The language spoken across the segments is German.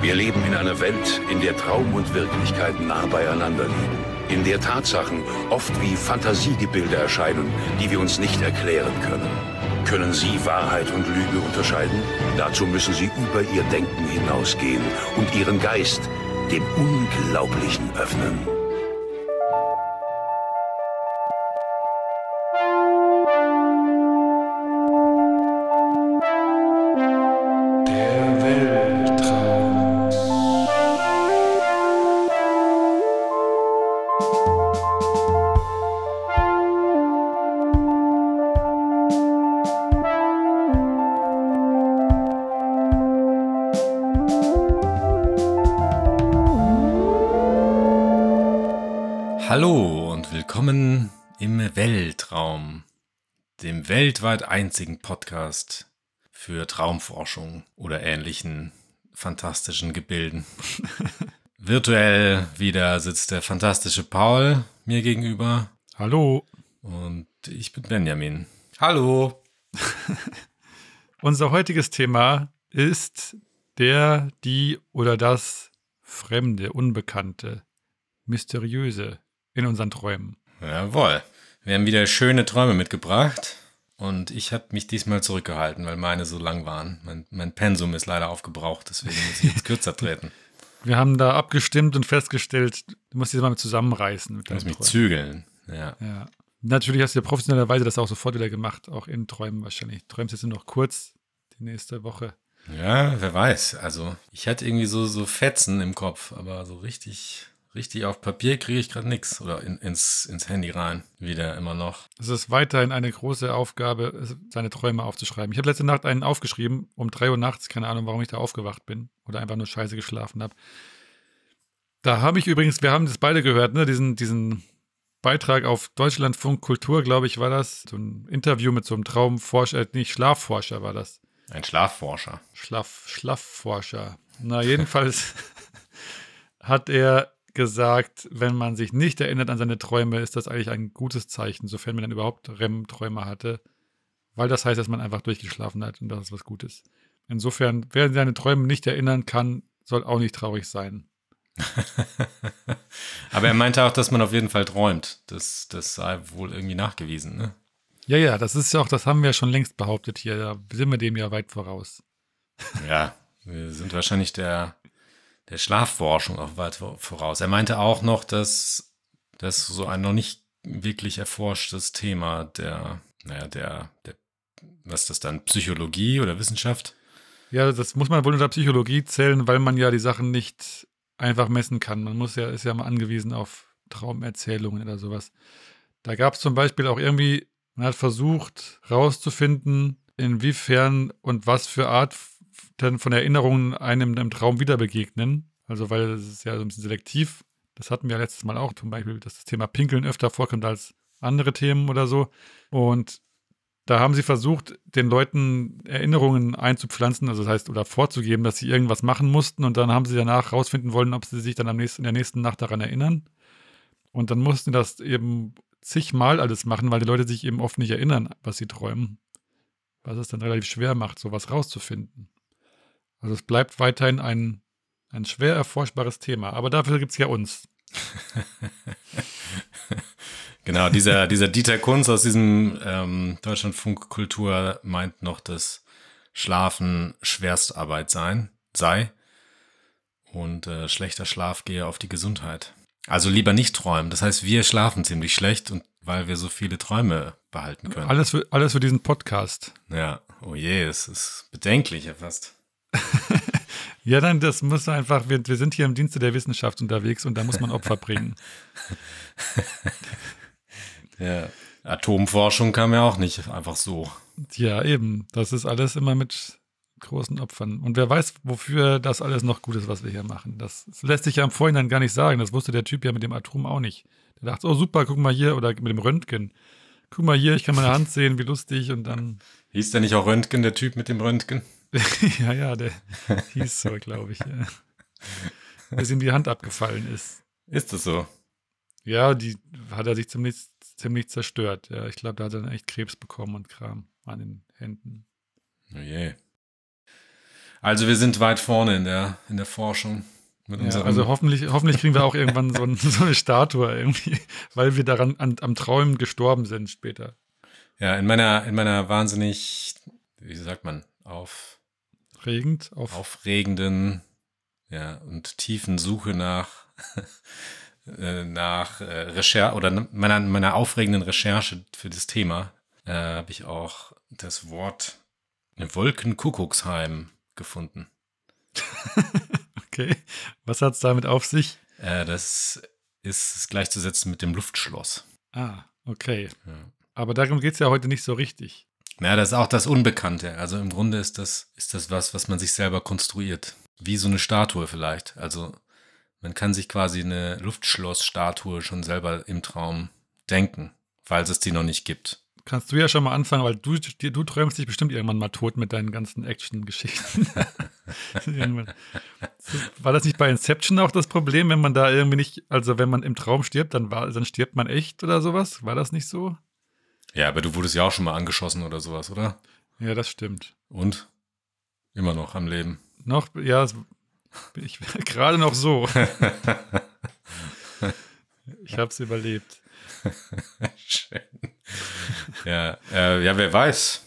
Wir leben in einer Welt, in der Traum und Wirklichkeit nah beieinander liegen. In der Tatsachen oft wie Fantasiegebilde erscheinen, die wir uns nicht erklären können. Können Sie Wahrheit und Lüge unterscheiden? Dazu müssen Sie über Ihr Denken hinausgehen und Ihren Geist dem Unglaublichen öffnen. Weltweit einzigen Podcast für Traumforschung oder ähnlichen fantastischen Gebilden. Virtuell wieder sitzt der fantastische Paul mir gegenüber Hallo. und ich bin Benjamin. Hallo. Unser heutiges Thema ist der, die oder das Fremde, Unbekannte, Mysteriöse in unseren Träumen. Jawohl. Wir haben wieder schöne Träume mitgebracht und ich habe mich diesmal zurückgehalten, weil meine so lang waren. Mein, mein Pensum ist leider aufgebraucht, deswegen muss ich jetzt kürzer treten. Wir haben da abgestimmt und festgestellt, du musst dich mal zusammenreißen. Mit Ich muss deinen mich zügeln. Ja. Ja. Natürlich hast du ja professionellerweise das auch sofort wieder gemacht, auch in Träumen wahrscheinlich. Träumst jetzt nur noch kurz die nächste Woche. Ja, wer weiß. Also, ich hatte irgendwie so, so Fetzen im Kopf, aber so richtig, richtig auf Papier kriege ich gerade nichts. Oder in, ins, ins Handy rein. Wieder immer noch. Es ist weiterhin eine große Aufgabe, seine Träume aufzuschreiben. Ich habe letzte Nacht einen aufgeschrieben, um 3 Uhr nachts, keine Ahnung, warum ich da aufgewacht bin oder einfach nur scheiße geschlafen habe. Da habe ich übrigens, wir haben das beide gehört, ne, diesen, diesen Beitrag auf Deutschlandfunk Kultur, glaube ich, war das. So ein Interview mit so einem Traumforscher, äh, nicht Schlafforscher war das. Ein Schlafforscher. Schlaf, Schlafforscher. Na, jedenfalls hat er gesagt, wenn man sich nicht erinnert an seine Träume, ist das eigentlich ein gutes Zeichen, sofern man dann überhaupt REM-Träume hatte. Weil das heißt, dass man einfach durchgeschlafen hat und das ist was Gutes. Insofern, wer seine Träume nicht erinnern kann, soll auch nicht traurig sein. aber er meinte auch, dass man auf jeden Fall träumt. Das, das sei wohl irgendwie nachgewiesen, ne? Ja, ja, das ist ja auch, das haben wir ja schon längst behauptet hier. Da sind wir dem ja weit voraus. Ja, wir sind wahrscheinlich der, der Schlafforschung auch weit voraus. Er meinte auch noch, dass das so ein noch nicht wirklich erforschtes Thema der, naja, der, der, was ist das dann, Psychologie oder Wissenschaft? Ja, das muss man wohl unter Psychologie zählen, weil man ja die Sachen nicht einfach messen kann. Man muss ja, ist ja mal angewiesen auf Traumerzählungen oder sowas. Da gab es zum Beispiel auch irgendwie, man hat versucht rauszufinden, inwiefern und was für Art denn von Erinnerungen einem im Traum wieder begegnen. Also, weil es ist ja so ein bisschen selektiv. Das hatten wir letztes Mal auch, zum Beispiel, dass das Thema Pinkeln öfter vorkommt als andere Themen oder so. Und da haben sie versucht, den Leuten Erinnerungen einzupflanzen, also das heißt, oder vorzugeben, dass sie irgendwas machen mussten und dann haben sie danach rausfinden wollen, ob sie sich dann am nächsten, in der nächsten Nacht daran erinnern. Und dann mussten sie das eben zigmal alles machen, weil die Leute sich eben oft nicht erinnern, was sie träumen. Was es dann relativ schwer macht, sowas rauszufinden. Also es bleibt weiterhin ein, ein schwer erforschbares Thema, aber dafür gibt es ja uns. Genau, dieser, dieser Dieter Kunz aus diesem ähm, Deutschlandfunk Kultur meint noch, dass Schlafen Schwerstarbeit sein, sei und äh, schlechter Schlaf gehe auf die Gesundheit. Also lieber nicht träumen. Das heißt, wir schlafen ziemlich schlecht und weil wir so viele Träume behalten können. Alles für, alles für diesen Podcast. Ja, oh je, es ist bedenklich ja fast. Ja, dann, das muss einfach, wir, wir sind hier im Dienste der Wissenschaft unterwegs und da muss man Opfer bringen. Ja. Atomforschung kam ja auch nicht einfach so. Ja, eben. Das ist alles immer mit großen Opfern. Und wer weiß, wofür das alles noch gut ist, was wir hier machen. Das, das lässt sich ja im Vorhinein gar nicht sagen. Das wusste der Typ ja mit dem Atom auch nicht. Der dachte, oh super, guck mal hier, oder mit dem Röntgen. Guck mal hier, ich kann meine Hand sehen, wie lustig. Und dann, Hieß der nicht auch Röntgen, der Typ mit dem Röntgen? ja, ja, der hieß so, glaube ich. Ja. Bis ihm die Hand abgefallen ist. Ist das so? Ja, die hat er sich ziemlich, ziemlich zerstört. Ja, ich glaube, da hat er dann echt Krebs bekommen und Kram an den Händen. Oh je. Also wir sind weit vorne in der, in der Forschung. Mit Ja, unserem, also hoffentlich, hoffentlich kriegen wir auch irgendwann so, ein, so eine Statue irgendwie, weil wir daran an, am Träumen gestorben sind später. ja, in meiner, in meiner wahnsinnig, wie sagt man, auf, Regend auf. aufregenden ja, und tiefen Suche nach, äh, nach äh, Recherche oder meiner, meiner aufregenden Recherche für das Thema äh, habe ich auch das Wort Wolkenkuckucksheim gefunden. Okay. Was hat es damit auf sich? Äh, das ist, ist gleichzusetzen mit dem Luftschloss. Ah, okay. Ja. Aber darum geht es ja heute nicht so richtig. Ja, das ist auch das Unbekannte. Also im Grunde ist das, ist das was, was man sich selber konstruiert. Wie so eine Statue vielleicht. Also man kann sich quasi eine Luftschlossstatue schon selber im Traum denken, falls es die noch nicht gibt. Kannst du ja schon mal anfangen, weil du, du träumst dich bestimmt irgendwann mal tot mit deinen ganzen Action-Geschichten. War das nicht bei Inception auch das Problem, wenn man da irgendwie nicht, also wenn man im Traum stirbt, dann, war, dann stirbt man echt oder sowas? War das nicht so? Ja, aber du wurdest ja auch schon mal angeschossen oder sowas, oder? Ja, das stimmt. Und? Immer noch am Leben. Noch, ja, ich gerade noch so. Ich habe es überlebt. Schön. ja, äh, ja, wer weiß.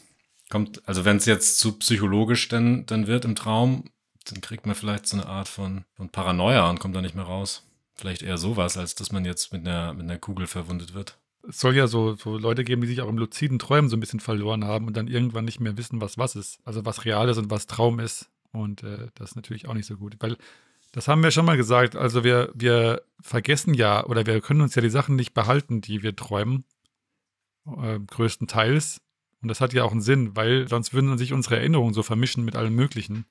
Kommt, also wenn es jetzt zu psychologisch dann, dann wird im Traum, dann kriegt man vielleicht so eine Art von, von Paranoia und kommt da nicht mehr raus. Vielleicht eher sowas, als dass man jetzt mit einer, mit einer Kugel verwundet wird. Es soll ja so, so Leute geben, die sich auch im luziden Träumen so ein bisschen verloren haben und dann irgendwann nicht mehr wissen, was was ist. Also was real ist und was Traum ist. Und äh, das ist natürlich auch nicht so gut. Weil das haben wir schon mal gesagt. Also wir, wir vergessen ja oder wir können uns ja die Sachen nicht behalten, die wir träumen. Äh, größtenteils. Und das hat ja auch einen Sinn, weil sonst würden sich unsere Erinnerungen so vermischen mit allem Möglichen.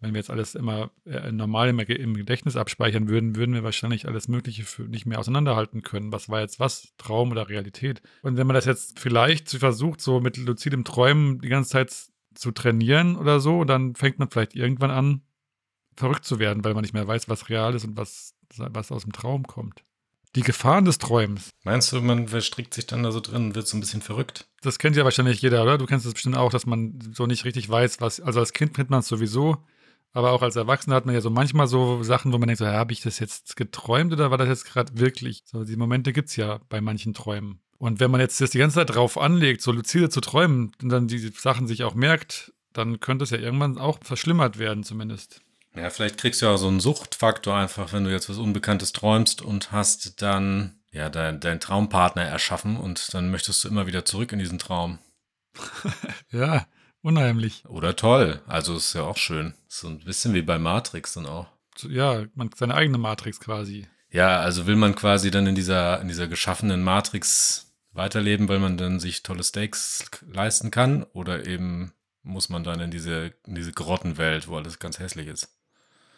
Wenn wir jetzt alles immer äh, normal im, im Gedächtnis abspeichern würden, würden wir wahrscheinlich alles Mögliche für nicht mehr auseinanderhalten können. Was war jetzt was? Traum oder Realität? Und wenn man das jetzt vielleicht versucht, so mit luzidem Träumen die ganze Zeit zu trainieren oder so, dann fängt man vielleicht irgendwann an, verrückt zu werden, weil man nicht mehr weiß, was real ist und was, was aus dem Traum kommt. Die Gefahren des Träumens. Meinst du, man verstrickt sich dann da so drin und wird so ein bisschen verrückt? Das kennt ja wahrscheinlich jeder, oder? Du kennst das bestimmt auch, dass man so nicht richtig weiß, was. Also als Kind kennt man es sowieso, aber auch als Erwachsener hat man ja so manchmal so Sachen, wo man denkt, so, ja, habe ich das jetzt geträumt oder war das jetzt gerade wirklich? So, die Momente gibt es ja bei manchen Träumen. Und wenn man jetzt das die ganze Zeit drauf anlegt, so luzide zu träumen und dann die Sachen sich auch merkt, dann könnte es ja irgendwann auch verschlimmert werden, zumindest. Ja, vielleicht kriegst du ja auch so einen Suchtfaktor einfach, wenn du jetzt was Unbekanntes träumst und hast dann ja dein, deinen Traumpartner erschaffen und dann möchtest du immer wieder zurück in diesen Traum. Ja, unheimlich. Oder toll. Also ist ja auch schön. So ein bisschen wie bei Matrix dann auch. Ja, man, seine eigene Matrix quasi. Ja, also will man quasi dann in dieser, in dieser geschaffenen Matrix weiterleben, weil man dann sich tolle Steaks leisten kann? Oder eben muss man dann in diese, in diese Grottenwelt, wo alles ganz hässlich ist?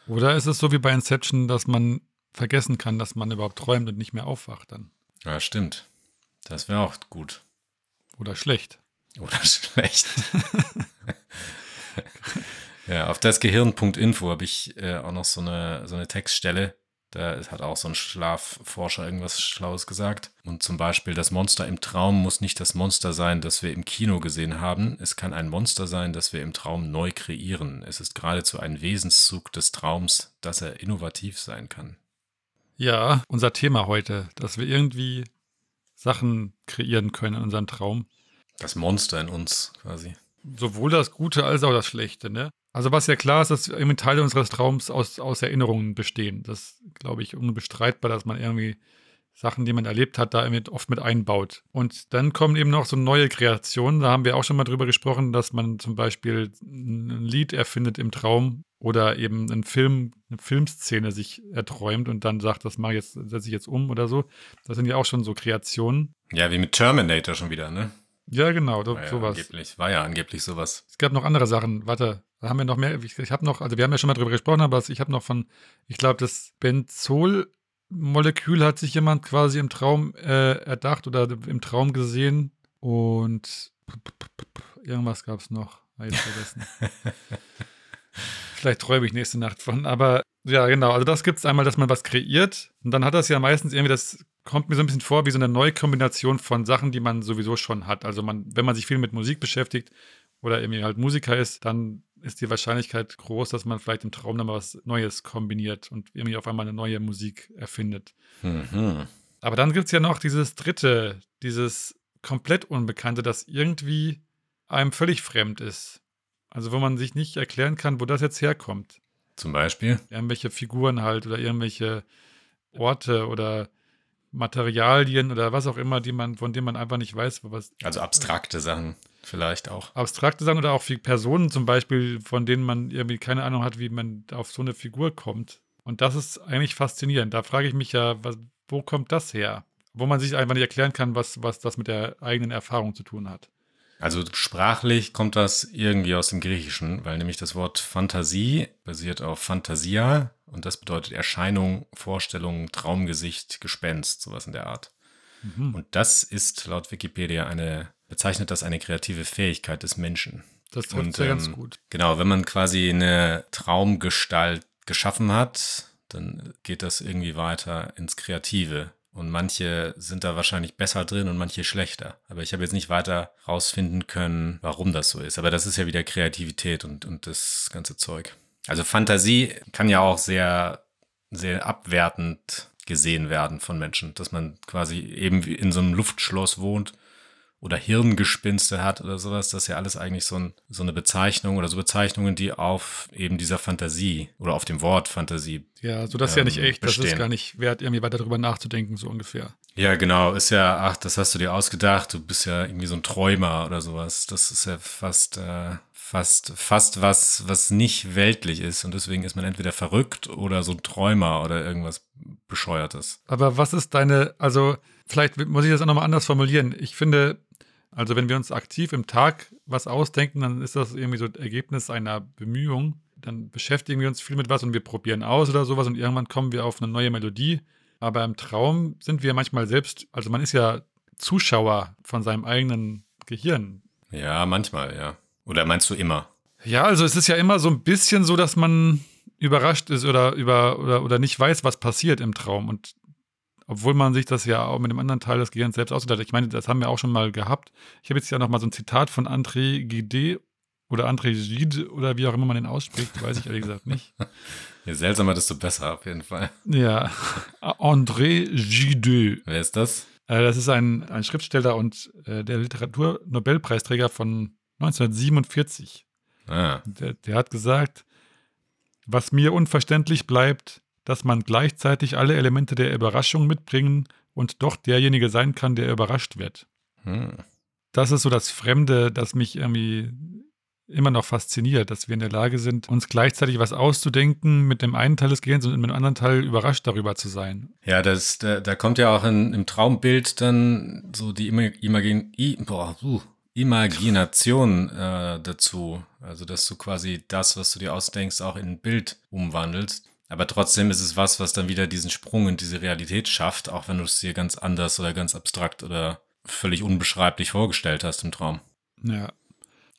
Oder ist es so wie bei Inception, dass man vergessen kann, dass man überhaupt träumt und nicht mehr aufwacht dann? Ja, stimmt. Das wäre auch gut. Oder schlecht. Oder schlecht. ja, auf das Gehirn.info habe ich äh, auch noch so eine, so eine Textstelle. Da hat auch so ein Schlafforscher irgendwas Schlaues gesagt. Und zum Beispiel, das Monster im Traum muss nicht das Monster sein, das wir im Kino gesehen haben. Es kann ein Monster sein, das wir im Traum neu kreieren. Es ist geradezu ein Wesenszug des Traums, dass er innovativ sein kann. Ja, unser Thema heute, dass wir irgendwie Sachen kreieren können in unserem Traum. Das Monster in uns quasi. Sowohl das Gute als auch das Schlechte, ne? Also was ja klar ist, dass irgendwie Teile unseres Traums aus, aus Erinnerungen bestehen. Das glaube ich unbestreitbar, dass man irgendwie Sachen, die man erlebt hat, da oft mit einbaut. Und dann kommen eben noch so neue Kreationen. Da haben wir auch schon mal drüber gesprochen, dass man zum Beispiel ein Lied erfindet im Traum oder eben einen Film, eine Filmszene sich erträumt und dann sagt, das mache ich jetzt, setze ich jetzt um oder so. Das sind ja auch schon so Kreationen. Ja, wie mit Terminator schon wieder, ne? Ja, genau, so, War ja sowas. angeblich, war ja angeblich sowas. Es gab noch andere Sachen. Warte, da haben wir noch mehr. Ich, ich habe noch, also wir haben ja schon mal drüber gesprochen, aber ich habe noch von, ich glaube, das Benzol-Molekül hat sich jemand quasi im Traum äh, erdacht oder im Traum gesehen und irgendwas gab es noch. Hab ich vergessen. Vielleicht träume ich nächste Nacht von, aber ja, genau. Also das gibt es einmal, dass man was kreiert und dann hat das ja meistens irgendwie, das kommt mir so ein bisschen vor wie so eine neue Kombination von Sachen, die man sowieso schon hat. Also man, wenn man sich viel mit Musik beschäftigt oder irgendwie halt Musiker ist, dann ist die Wahrscheinlichkeit groß, dass man vielleicht im Traum dann mal was Neues kombiniert und irgendwie auf einmal eine neue Musik erfindet. Mhm. Aber dann gibt es ja noch dieses dritte, dieses komplett Unbekannte, das irgendwie einem völlig fremd ist. Also wo man sich nicht erklären kann, wo das jetzt herkommt. Zum Beispiel? Irgendwelche Figuren halt oder irgendwelche Orte oder Materialien oder was auch immer, die man, von denen man einfach nicht weiß, was. Also abstrakte Sachen vielleicht auch. Abstrakte Sachen oder auch Personen zum Beispiel, von denen man irgendwie keine Ahnung hat, wie man auf so eine Figur kommt. Und das ist eigentlich faszinierend. Da frage ich mich ja, was, wo kommt das her? Wo man sich einfach nicht erklären kann, was, was das mit der eigenen Erfahrung zu tun hat. Also sprachlich kommt das irgendwie aus dem Griechischen, weil nämlich das Wort Fantasie basiert auf Fantasia und das bedeutet Erscheinung, Vorstellung, Traumgesicht, Gespenst, sowas in der Art. Mhm. Und das ist laut Wikipedia eine, bezeichnet das eine kreative Fähigkeit des Menschen. Das trifft ja ganz ähm, gut. Genau, wenn man quasi eine Traumgestalt geschaffen hat, dann geht das irgendwie weiter ins Kreative. Und manche sind da wahrscheinlich besser drin und manche schlechter. Aber ich habe jetzt nicht weiter rausfinden können, warum das so ist. Aber das ist ja wieder Kreativität und, und das ganze Zeug. Also Fantasie kann ja auch sehr, sehr abwertend gesehen werden von Menschen, dass man quasi eben in so einem Luftschloss wohnt oder Hirngespinste hat oder sowas, das ist ja alles eigentlich so, ein, so eine Bezeichnung oder so Bezeichnungen, die auf eben dieser Fantasie oder auf dem Wort Fantasie. Ja, so das ist ja nicht ähm, echt. Das ist bestehen. gar nicht wert, irgendwie weiter darüber nachzudenken, so ungefähr. Ja, genau, ist ja, ach, das hast du dir ausgedacht, du bist ja irgendwie so ein Träumer oder sowas. Das ist ja fast, äh, fast, fast was, was nicht weltlich ist und deswegen ist man entweder verrückt oder so ein Träumer oder irgendwas Bescheuertes. Aber was ist deine, also vielleicht muss ich das auch nochmal anders formulieren. Ich finde, also wenn wir uns aktiv im Tag was ausdenken, dann ist das irgendwie so Ergebnis einer Bemühung. Dann beschäftigen wir uns viel mit was und wir probieren aus oder sowas und irgendwann kommen wir auf eine neue Melodie. Aber im Traum sind wir manchmal selbst, also man ist ja Zuschauer von seinem eigenen Gehirn. Ja, manchmal, ja. Oder meinst du immer? Ja, also es ist ja immer so ein bisschen so, dass man überrascht ist oder, über, oder, oder nicht weiß, was passiert im Traum. Und obwohl man sich das ja auch mit dem anderen Teil des Gehirns selbst ausgedacht hat. Ich meine, das haben wir auch schon mal gehabt. Ich habe jetzt ja noch mal so ein Zitat von André Gide oder André Gide oder wie auch immer man den ausspricht, weiß ich ehrlich gesagt nicht. Je seltsamer, desto besser auf jeden Fall. Ja, André Gide. Wer ist das? Äh, das ist ein, ein Schriftsteller und äh, der Literaturnobelpreisträger von 1947. Ah, Der, der hat gesagt, was mir unverständlich bleibt, dass man gleichzeitig alle Elemente der Überraschung mitbringen und doch derjenige sein kann, der überrascht wird. hm. Das ist so das Fremde, das mich irgendwie immer noch fasziniert, dass wir in der Lage sind, uns gleichzeitig was auszudenken mit dem einen Teil des Gehirns und mit dem anderen Teil überrascht darüber zu sein. Ja, das, da, da kommt ja auch in, im Traumbild dann so die Ima- Imagin, I, boah, uh, Imagination äh, dazu. Also, dass du quasi das, was du dir ausdenkst, auch in ein Bild umwandelst. Aber trotzdem ist es was, was dann wieder diesen Sprung in diese Realität schafft, auch wenn du es dir ganz anders oder ganz abstrakt oder völlig unbeschreiblich vorgestellt hast im Traum. Ja,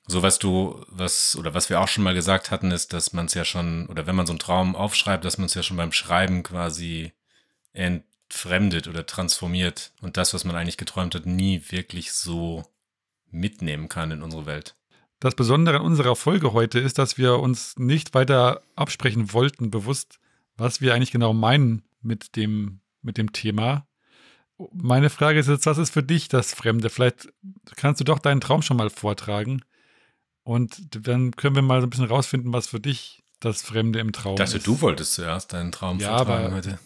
So was du, was, oder was wir auch schon mal gesagt hatten, ist, dass man es ja schon, oder wenn man so einen Traum aufschreibt, dass man es ja schon beim Schreiben quasi entfremdet oder transformiert und das, was man eigentlich geträumt hat, nie wirklich so mitnehmen kann in unsere Welt. Das Besondere an unserer Folge heute ist, dass wir uns nicht weiter absprechen wollten, bewusst, was wir eigentlich genau meinen mit dem, mit dem Thema. Meine Frage ist jetzt, was ist für dich das Fremde? Vielleicht kannst du doch deinen Traum schon mal vortragen und dann können wir mal so ein bisschen rausfinden, was für dich das Fremde im Traum Dachte, ist. du wolltest zuerst deinen Traum Ja, aber- heute.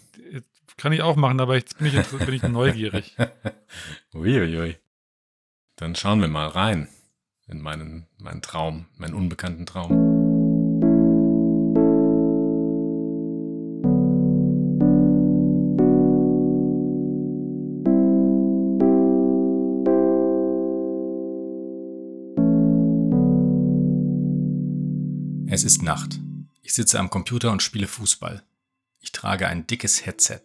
Kann ich auch machen, aber jetzt bin ich, jetzt bin ich neugierig. Uiuiui. Dann schauen wir mal rein in meinen, meinen Traum, meinen unbekannten Traum. Ist Nacht. Ich sitze am Computer und spiele Fußball. Ich trage ein dickes Headset.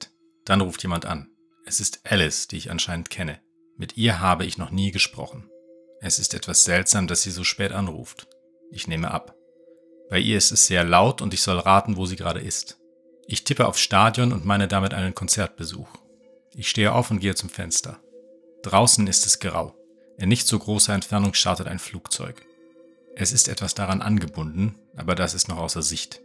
Dann ruft jemand an. Es ist Alice, die ich anscheinend kenne. Mit ihr habe ich noch nie gesprochen. Es ist etwas seltsam, dass sie so spät anruft. Ich nehme ab. Bei ihr ist es sehr laut und ich soll raten, wo sie gerade ist. Ich tippe auf Stadion und meine damit einen Konzertbesuch. Ich stehe auf und gehe zum Fenster. Draußen ist es grau. In nicht so großer Entfernung startet ein Flugzeug. Es ist etwas daran angebunden, aber das ist noch außer Sicht.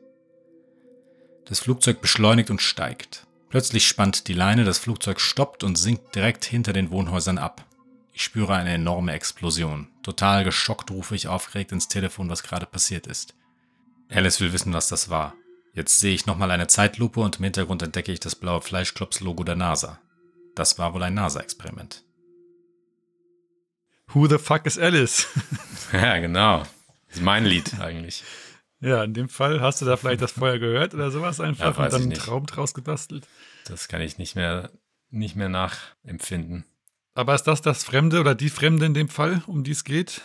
Das Flugzeug beschleunigt und steigt. Plötzlich spannt die Leine, das Flugzeug stoppt und sinkt direkt hinter den Wohnhäusern ab. Ich spüre eine enorme Explosion. Total geschockt rufe ich aufgeregt ins Telefon, was gerade passiert ist. Alice will wissen, was das war. Jetzt sehe ich nochmal eine Zeitlupe und im Hintergrund entdecke ich das blaue Fleischklops-Logo der NASA. Das war wohl ein NASA-Experiment. Who the fuck is Alice? ja, genau. Das ist mein Lied eigentlich. Ja, in dem Fall hast du da vielleicht das vorher gehört oder sowas einfach Ja, und dann einen. Traum draus gebastelt. Das kann ich nicht mehr, nicht mehr nachempfinden. Aber ist das das Fremde oder die Fremde in dem Fall, um die es geht?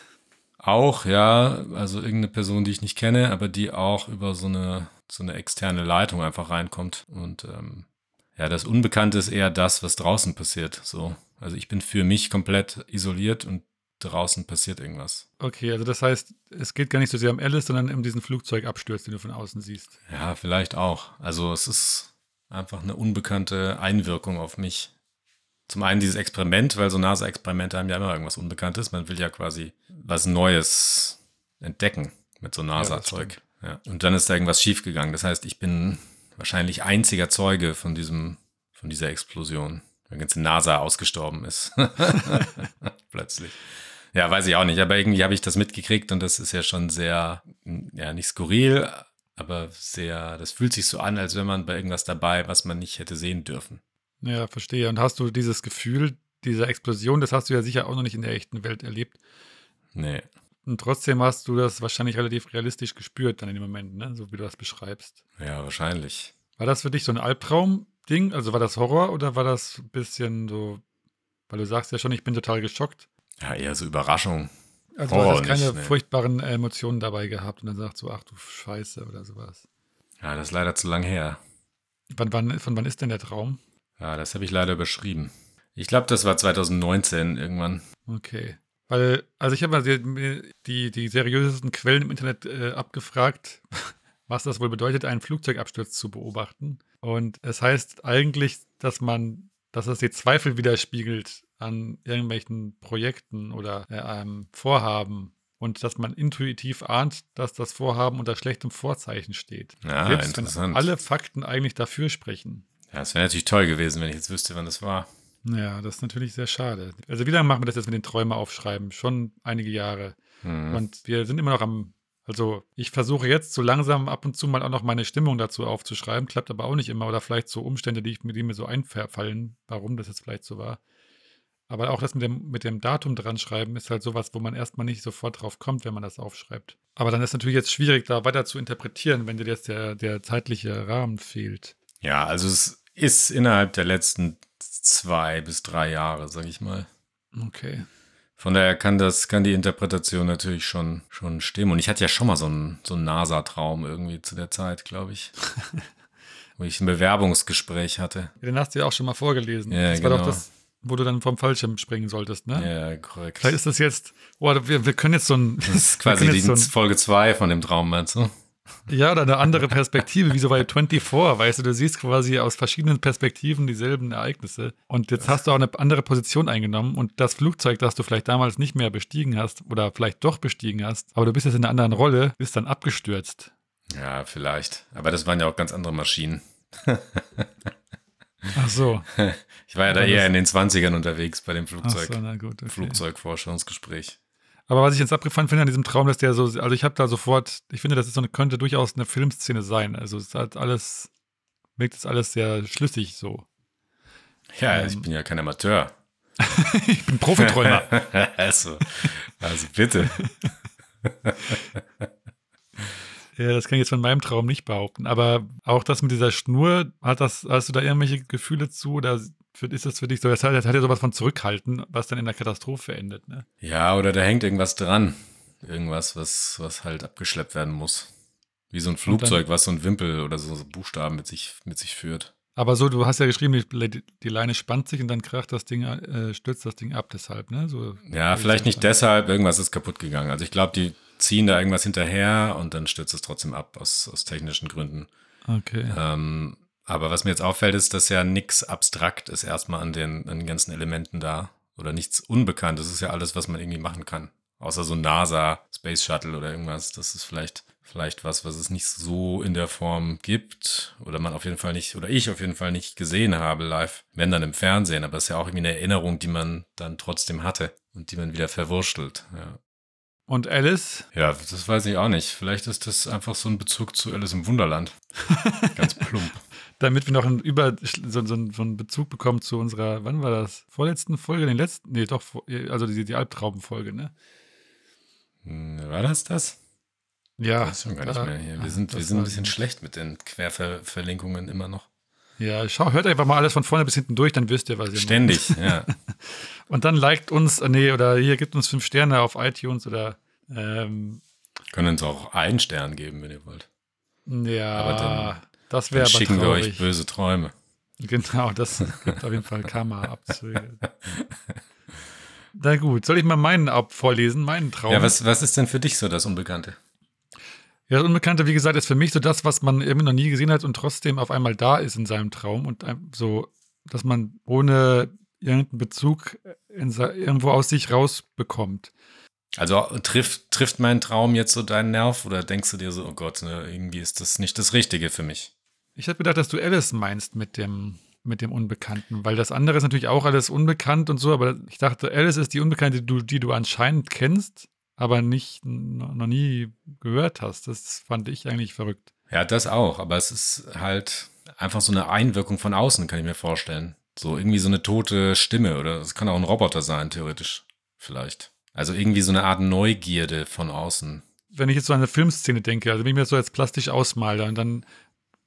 Auch, ja, also irgendeine Person, die ich nicht kenne, aber die auch über so eine, so eine externe Leitung einfach reinkommt. Und ähm, ja, das Unbekannte ist eher das, was draußen passiert. So. Also ich bin für mich komplett isoliert und draußen passiert irgendwas. Okay, also das heißt, es geht gar nicht so sehr um Alice, sondern um diesen Flugzeugabsturz, den du von außen siehst. Ja, vielleicht auch. Also es ist einfach eine unbekannte Einwirkung auf mich. Zum einen dieses Experiment, weil so NASA-Experimente haben ja immer irgendwas Unbekanntes. Man will ja quasi was Neues entdecken mit so NASA-Zeug. Ja, Und dann ist da irgendwas schiefgegangen. Das heißt, ich bin wahrscheinlich einziger Zeuge von diesem, von dieser Explosion. Wenn ganze NASA ausgestorben ist. Plötzlich. Ja, weiß ich auch nicht, aber irgendwie habe ich das mitgekriegt und das ist ja schon sehr, ja, nicht skurril, aber sehr, das fühlt sich so an, als wenn man bei irgendwas dabei, was man nicht hätte sehen dürfen. Ja, verstehe. Und hast du dieses Gefühl dieser Explosion, das hast du ja sicher auch noch nicht in der echten Welt erlebt. Nee. Und trotzdem hast du das wahrscheinlich relativ realistisch gespürt dann in dem Moment, ne? so wie du das beschreibst. Ja, wahrscheinlich. War das für dich so ein Albtraum-Ding? Also war das Horror oder war das ein bisschen so, weil du sagst ja schon, ich bin total geschockt. Ja, eher so Überraschung. Also Horror du hast keine nee. furchtbaren Emotionen dabei gehabt und dann sagst du, ach du Scheiße oder sowas. Ja, das ist leider zu lang her. Wann, wann, von wann ist denn der Traum? Ja, das habe ich leider überschrieben. Ich glaube, das war 2019 irgendwann. Okay. Weil, also ich habe mal die, die, die seriösesten Quellen im Internet äh, abgefragt, was das wohl bedeutet, einen Flugzeugabsturz zu beobachten. Und es heißt eigentlich, dass man, dass es die Zweifel widerspiegelt an irgendwelchen Projekten oder äh, einem Vorhaben und dass man intuitiv ahnt, dass das Vorhaben unter schlechtem Vorzeichen steht. Ja, Selbst interessant. wenn alle Fakten eigentlich dafür sprechen. Ja, es wäre natürlich toll gewesen, wenn ich jetzt wüsste, wann das war. Ja, das ist natürlich sehr schade. Also wie lange machen wir das jetzt mit den Träumen aufschreiben? Schon einige Jahre. Hm. Und wir sind immer noch am, also ich versuche jetzt so langsam ab und zu mal auch noch meine Stimmung dazu aufzuschreiben, klappt aber auch nicht immer. Oder vielleicht so Umstände, die, ich, die mir so einfallen, warum das jetzt vielleicht so war. Aber auch das mit dem, mit dem Datum dran schreiben ist halt sowas, wo man erstmal nicht sofort drauf kommt, wenn man das aufschreibt. Aber dann ist natürlich jetzt schwierig, da weiter zu interpretieren, wenn dir jetzt der, der zeitliche Rahmen fehlt. Ja, also es ist innerhalb der letzten zwei bis drei Jahre, sag ich mal. Okay. Von daher kann das, kann die Interpretation natürlich schon, schon stimmen. Und ich hatte ja schon mal so einen, so einen NASA-Traum irgendwie zu der Zeit, glaube ich. Wo ich ein Bewerbungsgespräch hatte. Den hast du ja auch schon mal vorgelesen. Ja, das war doch genau. das, wo du dann vom Fallschirm springen solltest, ne? Ja, korrekt. Vielleicht ist das jetzt, oh, wir, wir können jetzt so ein, Das ist quasi die so ein, Folge 2 von dem Traum, meinst du? ja, oder eine andere Perspektive, wie so bei 24, weißt du, du siehst quasi aus verschiedenen Perspektiven dieselben Ereignisse. Und jetzt hast du auch eine andere Position eingenommen und das Flugzeug, das du vielleicht damals nicht mehr bestiegen hast oder vielleicht doch bestiegen hast, aber du bist jetzt in einer anderen Rolle, bist dann abgestürzt. Ja, vielleicht. Aber das waren ja auch ganz andere Maschinen. Ach so. Ich war ja da eher in den 20ern unterwegs bei dem Flugzeug. so, na gut. Okay. Flugzeugforschungsgespräch. Aber was ich jetzt abgefahren finde an diesem Traum, dass der so, also ich habe da sofort, ich finde, das ist so eine, könnte durchaus eine Filmszene sein. Also es hat alles, wirkt es alles sehr schlüssig so. Ja, Ähm. ich bin ja kein Amateur. Ich bin Profiträumer. also, also bitte. Ja, das kann ich jetzt von meinem Traum nicht behaupten. Aber auch das mit dieser Schnur, hat das, hast du da irgendwelche Gefühle zu oder ist das für dich so, das hat, das hat ja sowas von zurückhalten, was dann in der Katastrophe endet, ne? Ja, oder da hängt irgendwas dran. Irgendwas, was, was halt abgeschleppt werden muss. Wie so ein Flugzeug, was so ein Wimpel oder so, so Buchstaben mit sich, mit sich führt. Aber so, du hast ja geschrieben, die, die Leine spannt sich und dann kracht das Ding, äh, stürzt das Ding ab deshalb, ne? So, Ja, vielleicht nicht deshalb, irgendwas ist kaputt gegangen. Also ich glaube, die ziehen da irgendwas hinterher und dann stürzt es trotzdem ab aus, aus technischen Gründen. Okay. Ähm, aber was mir jetzt auffällt, ist, dass ja nichts abstrakt ist erstmal an den, an den ganzen Elementen da. Oder nichts unbekannt. Das ist ja alles, was man irgendwie machen kann. Außer so NASA, Space Shuttle oder irgendwas. Das ist vielleicht, vielleicht was, was es nicht so in der Form gibt. Oder man auf jeden Fall nicht, oder ich auf jeden Fall nicht gesehen habe live. Wenn dann im Fernsehen. Aber es ist ja auch irgendwie eine Erinnerung, die man dann trotzdem hatte und die man wieder verwurschtelt. Ja. Und Alice? Ja, das weiß ich auch nicht. Vielleicht ist das einfach so ein Bezug zu Alice im Wunderland. Ganz plump. Damit wir noch einen, Über, so, so, so einen Bezug bekommen zu unserer, wann war das? Vorletzten Folge? Den letzten? Nee, doch, also die, die Albtraumfolge, ne? Hm, War das das? Ja. Weiß schon gar nicht da- mehr hier. Wir ah, sind, wir das sind ein bisschen schlecht mit den Querverlinkungen immer noch. Ja, schau, hört einfach mal alles von vorne bis hinten durch, dann wisst ihr, was ihr. Ständig, ja. Und dann liked uns, äh, nee, oder hier gibt uns fünf Sterne auf iTunes oder ähm, Können uns auch einen Stern geben, wenn ihr wollt. ja, Aber dann- das wäre aber schicken wir traurig. euch böse Träume. Genau, das gibt auf jeden Fall Karma-Abzüge. Na gut, soll ich mal meinen ab vorlesen, meinen Traum? Ja, was, was ist denn für dich so das Unbekannte? Ja, das Unbekannte, wie gesagt, ist für mich so das, was man irgendwie noch nie gesehen hat und trotzdem auf einmal da ist in seinem Traum und so, dass man ohne irgendeinen Bezug irgendwo aus sich rausbekommt. Also trifft, trifft mein Traum jetzt so deinen Nerv oder denkst du dir so, oh Gott, ne, irgendwie ist das nicht das Richtige für mich? Ich habe gedacht, dass du Alice meinst mit dem, mit dem Unbekannten, weil das andere ist natürlich auch alles unbekannt und so, aber ich dachte, Alice ist die Unbekannte, die du, die du anscheinend kennst, aber nicht no- noch nie gehört hast. Das fand ich eigentlich verrückt. Ja, das auch, aber es ist halt einfach so eine Einwirkung von außen, kann ich mir vorstellen. So irgendwie so eine tote Stimme oder es kann auch ein Roboter sein, theoretisch. Vielleicht. Also irgendwie so eine Art Neugierde von außen. Wenn ich jetzt so an eine Filmszene denke, also wenn ich mir das so jetzt plastisch ausmale, dann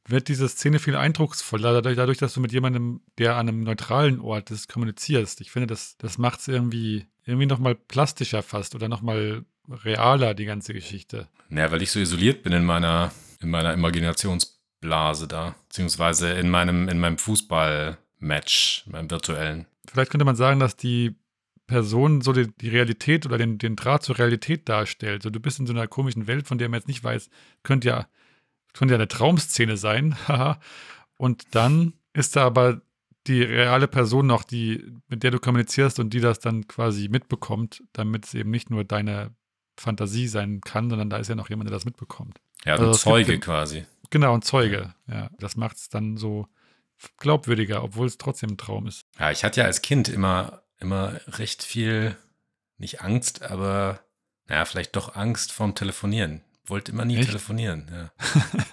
wird diese Szene viel eindrucksvoller, dadurch, dadurch, dass du mit jemandem, der an einem neutralen Ort ist, kommunizierst. Ich finde, das, das macht es irgendwie, irgendwie nochmal plastischer fast oder nochmal realer, die ganze Geschichte. Naja, weil ich so isoliert bin in meiner, in meiner Imaginationsblase da. Beziehungsweise in meinem, in meinem Fußballmatch, meinem virtuellen. Vielleicht könnte man sagen, dass die Person so die, die Realität oder den, den Draht zur Realität darstellt. So, du bist in so einer komischen Welt, von der man jetzt nicht weiß, könnte ja, könnte ja eine Traumszene sein. und dann ist da aber die reale Person noch, die, mit der du kommunizierst und die das dann quasi mitbekommt, damit es eben nicht nur deine Fantasie sein kann, sondern da ist ja noch jemand, der das mitbekommt. Ja, Also ein gibt Zeuge den- quasi. Genau, ein Zeuge. Ja, das macht es dann so glaubwürdiger, obwohl es trotzdem ein Traum ist. Ja, ich hatte ja als Kind immer, immer recht viel, nicht Angst, aber naja, vielleicht doch Angst vorm Telefonieren. Wollte immer nie Echt? telefonieren, ja.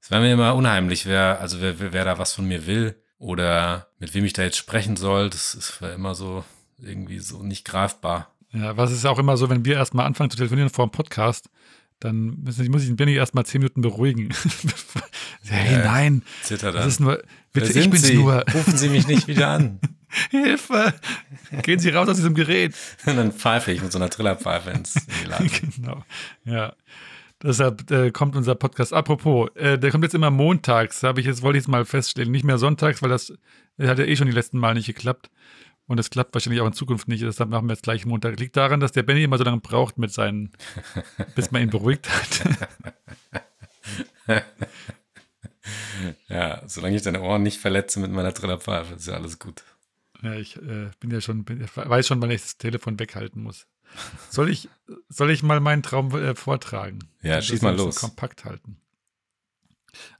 Es war mir immer unheimlich, wer, also wer, wer da was von mir will oder mit wem ich da jetzt sprechen soll. Das ist immer so irgendwie so nicht greifbar. Ja, was ist auch immer so, wenn wir erstmal anfangen zu telefonieren vor dem Podcast, dann müssen, muss ich den Benny erstmal zehn Minuten beruhigen. hey, nein, Zittert das ist nur, bitte, ich bin's Sie? nur. Rufen Sie mich nicht wieder an. Hilfe! Gehen Sie raus aus diesem Gerät. Und dann pfeife ich mit so einer Trillerpfeife ins Leitung. genau. Ja. Deshalb äh, kommt unser Podcast. Apropos, äh, der kommt jetzt immer montags. Habe ich jetzt, wollte ich jetzt mal feststellen. Nicht mehr sonntags, weil das äh, hat ja eh schon die letzten Mal nicht geklappt. Und es klappt wahrscheinlich auch in Zukunft nicht. Deshalb machen wir jetzt gleich Montag. Liegt daran, dass der Benny immer so lange braucht mit seinen, bis man ihn beruhigt hat. Ja, solange ich deine Ohren nicht verletze mit meiner Trillerpfeife, ist ja alles gut. Ja, ich äh, bin ja schon, bin, ich weiß schon, wann ich das Telefon weghalten muss. Soll ich, soll ich mal meinen Traum äh, vortragen? Ja, Das schieß mal los. Kompakt halten.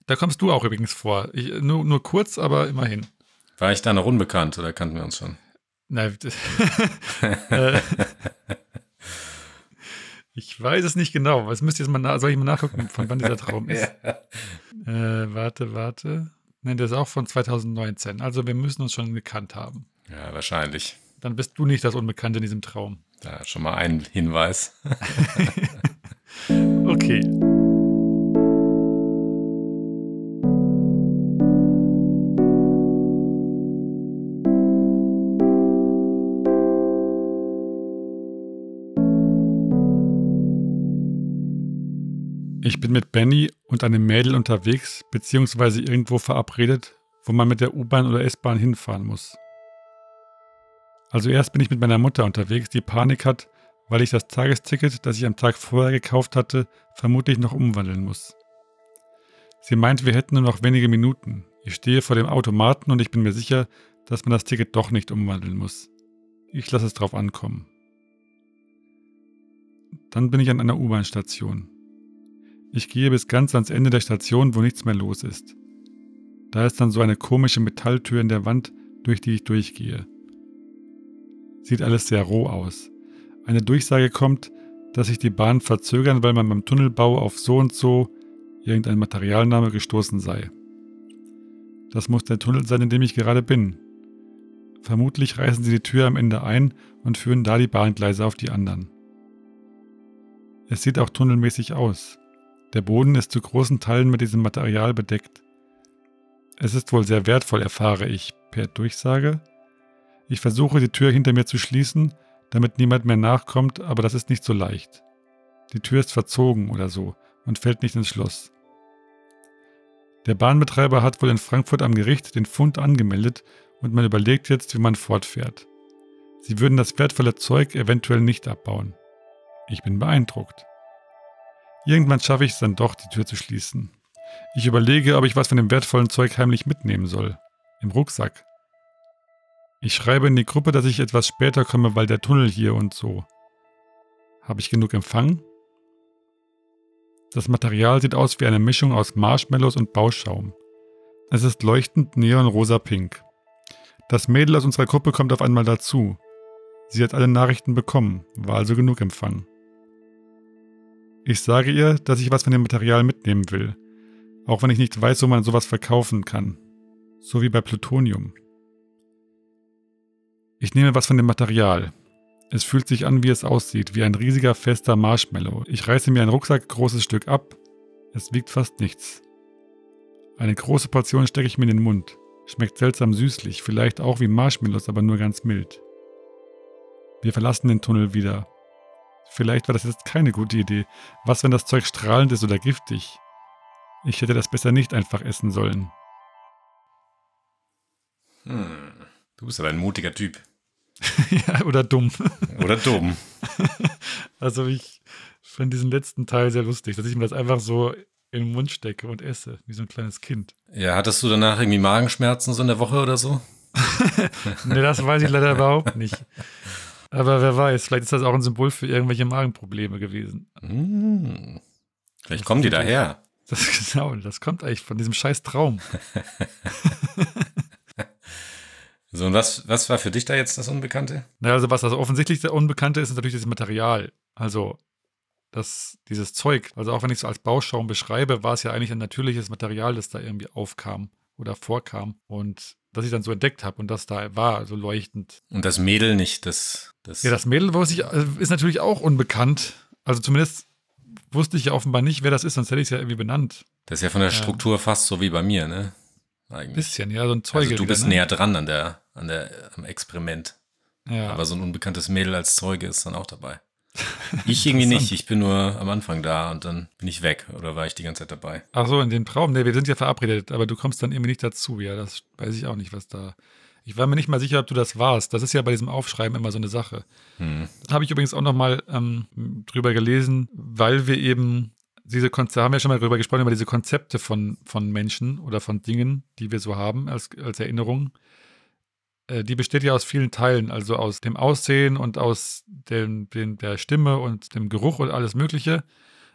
Da kommst du auch übrigens vor. Ich, nur, nur kurz, aber immerhin. War ich da noch unbekannt oder kannten wir uns schon? Das- äh, ich weiß es nicht genau. Was müsst ihr jetzt mal soll ich mal nachgucken, von wann dieser Traum ist? Äh, warte, warte. Nein, der ist auch von 2019. Also wir müssen uns schon gekannt haben. Ja, wahrscheinlich. Dann bist du nicht das Unbekannte in diesem Traum. Da schon mal ein Hinweis. Okay. Ich bin mit Benny und einem Mädel unterwegs, beziehungsweise irgendwo verabredet, wo man mit der U-Bahn oder S-Bahn hinfahren muss. Also erst bin ich mit meiner Mutter unterwegs, die Panik hat, weil ich das Tagesticket, das ich am Tag vorher gekauft hatte, vermutlich noch umwandeln muss. Sie meint, wir hätten nur noch wenige Minuten. Ich stehe vor dem Automaten und ich bin mir sicher, dass man das Ticket doch nicht umwandeln muss. Ich lasse es drauf ankommen. Dann bin ich an einer U-Bahn-Station. Ich gehe bis ganz ans Ende der Station, wo nichts mehr los ist. Da ist dann so eine komische Metalltür in der Wand, durch die ich durchgehe. Sieht alles sehr roh aus. Eine Durchsage kommt, dass sich die Bahn verzögern, weil man beim Tunnelbau auf so und so irgendein Materialname gestoßen sei. Das muss der Tunnel sein, in dem ich gerade bin. Vermutlich reißen sie die Tür am Ende ein und führen da die Bahngleise auf die anderen. Es sieht auch tunnelmäßig aus. Der Boden ist zu großen Teilen mit diesem Material bedeckt. Es ist wohl sehr wertvoll, erfahre ich per Durchsage. Ich versuche die Tür hinter mir zu schließen, damit niemand mehr nachkommt, aber das ist nicht so leicht. Die Tür ist verzogen oder so und fällt nicht ins Schloss. Der Bahnbetreiber hat wohl in Frankfurt am Gericht den Fund angemeldet und man überlegt jetzt, wie man fortfährt. Sie würden das wertvolle Zeug eventuell nicht abbauen. Ich bin beeindruckt. Irgendwann schaffe ich es dann doch, die Tür zu schließen. Ich überlege, ob ich was von dem wertvollen Zeug heimlich mitnehmen soll. Im Rucksack. Ich schreibe in die Gruppe, dass ich etwas später komme, weil der Tunnel hier und so. Habe ich genug Empfang? Das Material sieht aus wie eine Mischung aus Marshmallows und Bauschaum. Es ist leuchtend neonrosa-pink. Das Mädel aus unserer Gruppe kommt auf einmal dazu. Sie hat alle Nachrichten bekommen, war also genug Empfang. Ich sage ihr, dass ich was von dem Material mitnehmen will, auch wenn ich nicht weiß, wo man sowas verkaufen kann. So wie bei Plutonium. Ich nehme was von dem Material. Es fühlt sich an, wie es aussieht, wie ein riesiger fester Marshmallow. Ich reiße mir ein Rucksack großes Stück ab. Es wiegt fast nichts. Eine große Portion stecke ich mir in den Mund. Schmeckt seltsam süßlich, vielleicht auch wie Marshmallows, aber nur ganz mild. Wir verlassen den Tunnel wieder. Vielleicht war das jetzt keine gute Idee. Was, wenn das Zeug strahlend ist oder giftig? Ich hätte das besser nicht einfach essen sollen. Hm. Du bist aber ein mutiger Typ. ja, oder dumm. Oder dumm. also ich finde diesen letzten Teil sehr lustig, dass ich mir das einfach so in den Mund stecke und esse, wie so ein kleines Kind. Ja, hattest du danach irgendwie Magenschmerzen so in der Woche oder so? nee, das weiß ich leider überhaupt nicht. Aber wer weiß, vielleicht ist das auch ein Symbol für irgendwelche Magenprobleme gewesen. Hm. Vielleicht kommen die daher. Das, genau, das kommt eigentlich von diesem scheiß Traum. So, und was, was war für dich da jetzt das Unbekannte? Na, also was das offensichtlich der Unbekannte ist, ist natürlich das Material. Also das, dieses Zeug, also auch wenn ich es als Bauschaum beschreibe, war es ja eigentlich ein natürliches Material, das da irgendwie aufkam oder vorkam. Und das ich dann so entdeckt habe und das da war, so leuchtend. Und das Mädel nicht, das. das ja, das Mädel ich, äh, ist natürlich auch unbekannt. Also zumindest wusste ich ja offenbar nicht, wer das ist, sonst hätte ich es ja irgendwie benannt. Das ist ja von der Struktur ähm, fast so wie bei mir, ne? Eigentlich. Bisschen, ja, so ein Zeuge. Also du wieder, bist ne? näher dran an der, an der, am Experiment. Ja. Aber so ein unbekanntes Mädel als Zeuge ist dann auch dabei. Ich irgendwie nicht. Ich bin nur am Anfang da und dann bin ich weg oder war ich die ganze Zeit dabei. Ach so, in dem Traum. Ne, wir sind ja verabredet, aber du kommst dann irgendwie nicht dazu. Ja, das weiß ich auch nicht, was da. Ich war mir nicht mal sicher, ob du das warst. Das ist ja bei diesem Aufschreiben immer so eine Sache. Hm. Habe ich übrigens auch nochmal ähm, drüber gelesen, weil wir eben diese Konzepte, haben wir schon mal drüber gesprochen, über diese Konzepte von, von Menschen oder von Dingen, die wir so haben als, als Erinnerung. Äh, die besteht ja aus vielen Teilen, also aus dem Aussehen und aus dem, dem, der Stimme und dem Geruch und alles Mögliche,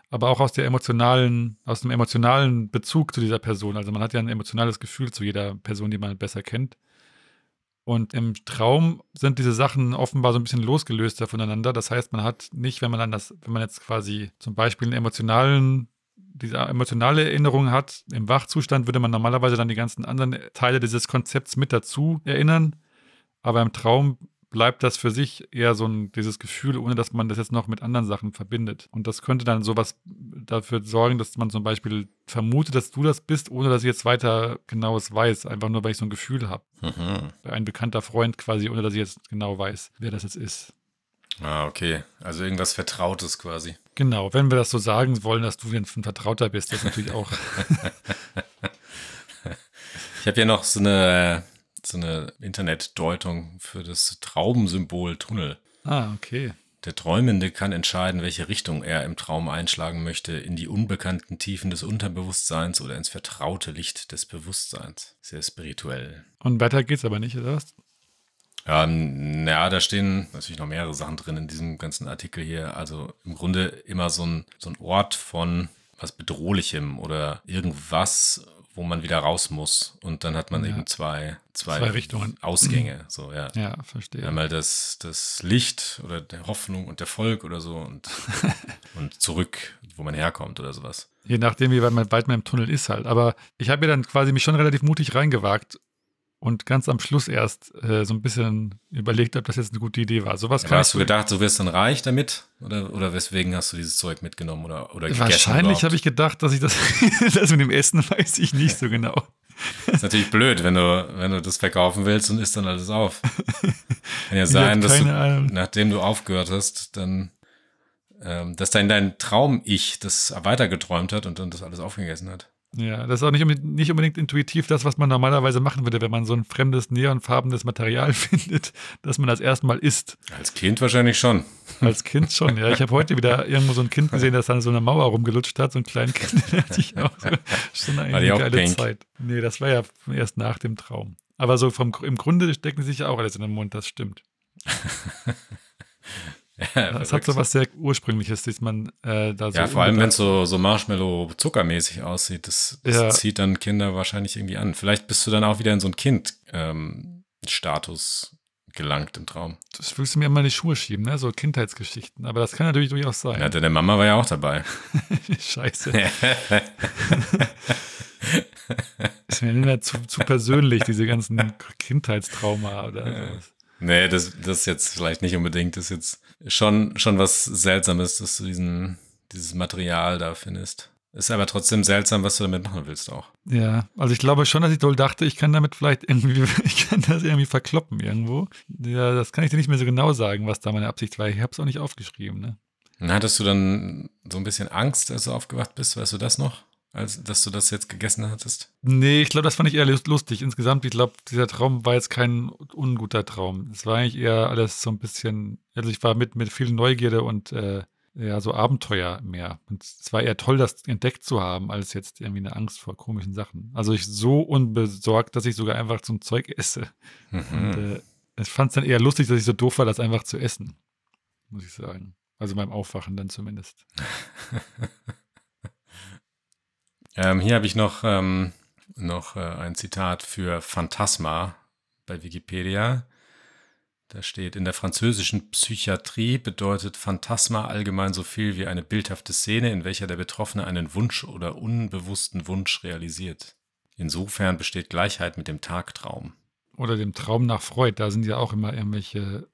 aber auch aus der emotionalen, aus dem emotionalen Bezug zu dieser Person. Also man hat ja ein emotionales Gefühl zu jeder Person, die man besser kennt. Und im Traum sind diese Sachen offenbar so ein bisschen losgelöster voneinander. Das heißt, man hat nicht, wenn man dann das, wenn man jetzt quasi zum Beispiel einen emotionalen diese emotionale Erinnerung hat. Im Wachzustand würde man normalerweise dann die ganzen anderen Teile dieses Konzepts mit dazu erinnern. Aber im Traum bleibt das für sich eher so ein, dieses Gefühl, ohne dass man das jetzt noch mit anderen Sachen verbindet. Und das könnte dann sowas dafür sorgen, dass man zum Beispiel vermutet, dass du das bist, ohne dass ich jetzt weiter genaues weiß. Einfach nur, weil ich so ein Gefühl habe. Mhm. Ein bekannter Freund quasi, ohne dass ich jetzt genau weiß, wer das jetzt ist. Ah, okay. Also irgendwas Vertrautes quasi. Genau, wenn wir das so sagen wollen, dass du ein Vertrauter bist, das ist natürlich auch. ich habe ja noch so eine, so eine Internetdeutung für das Traubensymbol Tunnel. Ah, okay. Der Träumende kann entscheiden, welche Richtung er im Traum einschlagen möchte, in die unbekannten Tiefen des Unterbewusstseins oder ins vertraute Licht des Bewusstseins. Sehr spirituell. Und weiter geht's aber nicht, oder was? Ja, n- ja, da stehen natürlich noch mehrere Sachen drin in diesem ganzen Artikel hier. Also im Grunde immer so ein, so ein Ort von was Bedrohlichem oder irgendwas, wo man wieder raus muss. Und dann hat man Ja. eben zwei, zwei, Zwei Richtungen. Ausgänge. So, ja. Ja, verstehe. Einmal das, das Licht oder der Hoffnung und der Volk oder so und, und zurück, wo man herkommt oder sowas. Je nachdem, wie weit man, weit man im Tunnel ist halt. Aber ich habe mir dann quasi mich schon relativ mutig reingewagt und ganz am Schluss erst äh, so ein bisschen überlegt, ob das jetzt eine gute Idee war. Sowas kann hast ich du gedacht, du wirst dann reich damit? Oder, oder weswegen hast du dieses Zeug mitgenommen oder, oder gegessen? Wahrscheinlich habe ich gedacht, dass ich das, das mit dem Essen weiß ich nicht so genau. ist natürlich blöd, wenn du, wenn du das verkaufen willst und isst dann alles auf. Kann ja sein, dass du, Ahnung. nachdem du aufgehört hast, dann, ähm, dass dein, dein Traum-Ich das weitergeträumt hat und dann das alles aufgegessen hat. Ja, das ist auch nicht, unbedingt- nicht unbedingt intuitiv das, was man normalerweise machen würde, wenn man so ein fremdes, neonfarbenes Material findet, das man das erste Mal isst. Als Kind wahrscheinlich schon. Als Kind schon, ja. Ich habe heute wieder irgendwo so ein Kind gesehen, das an so einer Mauer rumgelutscht hat, so ein kleines Kind. Da hatte ich auch schon eine auch geile pink? Zeit. Nee, das war ja erst nach dem Traum. Aber so vom, im Grunde stecken sich ja auch alles in den Mund, das stimmt. Das hat so was sehr Ursprüngliches, dass man äh, da so. Ja, vor allem, wenn es so, so Marshmallow-zuckermäßig aussieht, das, das Ja. zieht dann Kinder wahrscheinlich irgendwie an. Vielleicht bist du dann auch wieder in so einen Kind-Status gelangt im Traum. Das willst du mir immer in die Schuhe schieben, ne? So Kindheitsgeschichten. Aber das kann natürlich durchaus sein. Ja, deine Mama war ja auch dabei. Scheiße. ist mir mehr zu, zu persönlich, diese ganzen Kindheitstrauma oder sowas. Nee, das, das jetzt vielleicht nicht unbedingt. Das ist jetzt schon, schon was Seltsames, dass du diesen, dieses Material da findest. Ist aber trotzdem seltsam, was du damit machen willst auch. Ja, also ich glaube schon, dass ich doll dachte, ich kann damit vielleicht irgendwie, ich kann das irgendwie verkloppen irgendwo. Ja, das kann ich dir nicht mehr so genau sagen, was da meine Absicht war. Ich habe es auch nicht aufgeschrieben, ne? Und hattest du dann so ein bisschen Angst, als du aufgewacht bist? Weißt du das noch? Als, dass du das jetzt gegessen hattest? Nee, ich glaube, das fand ich eher lust- lustig. Insgesamt, ich glaube, dieser Traum war jetzt kein unguter Traum. Es war eigentlich eher alles so ein bisschen, also ich war mit, mit viel Neugierde und äh, ja, so Abenteuer mehr. Und es war eher toll, das entdeckt zu haben, als jetzt irgendwie eine Angst vor komischen Sachen. Also ich so unbesorgt, dass ich sogar einfach zum Zeug esse. Und Mhm. äh, ich fand es dann eher lustig, dass ich so doof war, das einfach zu essen. Muss ich sagen. Also beim Aufwachen dann zumindest. Ähm, hier habe ich noch, ähm, noch äh, ein Zitat für Phantasma bei Wikipedia. Da steht, in der französischen Psychiatrie bedeutet Phantasma allgemein so viel wie eine bildhafte Szene, in welcher der Betroffene einen Wunsch oder unbewussten Wunsch realisiert. Insofern besteht Gleichheit mit dem Tagtraum. Oder dem Traum nach Freud, da sind ja auch immer irgendwelche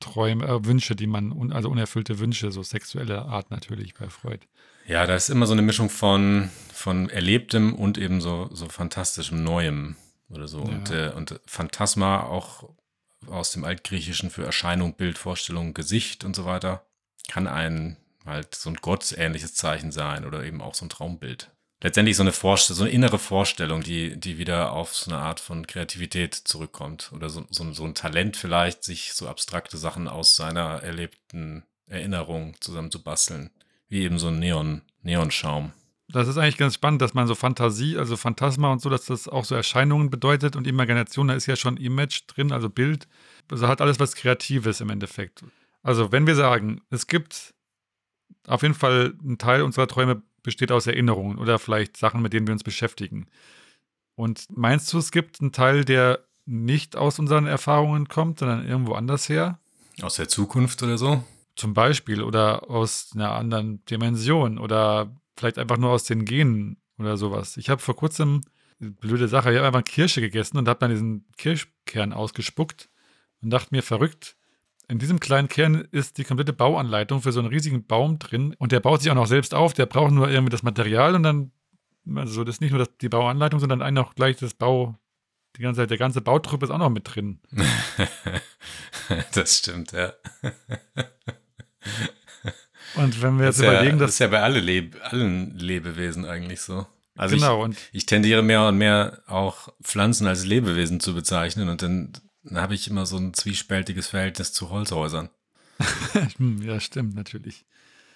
Träume, äh, Wünsche, die man, also unerfüllte Wünsche, so sexuelle Art natürlich bei Freud. Ja, da ist immer so eine Mischung von, von Erlebtem und eben so, so fantastischem Neuem oder so. Ja. Und, äh, und Phantasma auch aus dem Altgriechischen für Erscheinung, Bild, Vorstellung, Gesicht und so weiter, kann ein halt so ein gottähnliches Zeichen sein oder eben auch so ein Traumbild. Letztendlich so eine Vorstellung, so eine innere Vorstellung, die, die wieder auf so eine Art von Kreativität zurückkommt. Oder so, so, so ein Talent vielleicht, sich so abstrakte Sachen aus seiner erlebten Erinnerung zusammenzubasteln. Wie eben so ein Neon, Neonschaum. Das ist eigentlich ganz spannend, dass man so Fantasie, also Phantasma und so, dass das auch so Erscheinungen bedeutet und Imagination, da ist ja schon Image drin, also Bild. Also hat alles was Kreatives im Endeffekt. Also wenn wir sagen, es gibt auf jeden Fall ein Teil unserer Träume besteht aus Erinnerungen oder vielleicht Sachen, mit denen wir uns beschäftigen. Und meinst du, es gibt einen Teil, der nicht aus unseren Erfahrungen kommt, sondern irgendwo anders her? Aus der Zukunft oder so? Zum Beispiel oder aus einer anderen Dimension oder vielleicht einfach nur aus den Genen oder sowas. Ich habe vor kurzem, blöde Sache, ich habe einfach Kirsche gegessen und habe dann diesen Kirschkern ausgespuckt und dachte mir, verrückt, in diesem kleinen Kern ist die komplette Bauanleitung für so einen riesigen Baum drin und der baut sich auch noch selbst auf, der braucht nur irgendwie das Material und dann, also das ist nicht nur das, die Bauanleitung, sondern ein auch gleich das Bau, die ganze, der ganze Bautrupp ist auch noch mit drin. das stimmt, ja. Und wenn wir jetzt das ja, überlegen, das dass ist ja bei alle Leb allen Lebewesen eigentlich so. Also genau und ich, ich tendiere mehr und mehr auch Pflanzen als Lebewesen zu bezeichnen und dann, dann habe ich immer so ein zwiespältiges Verhältnis zu Holzhäusern. Hm, ja, stimmt, natürlich.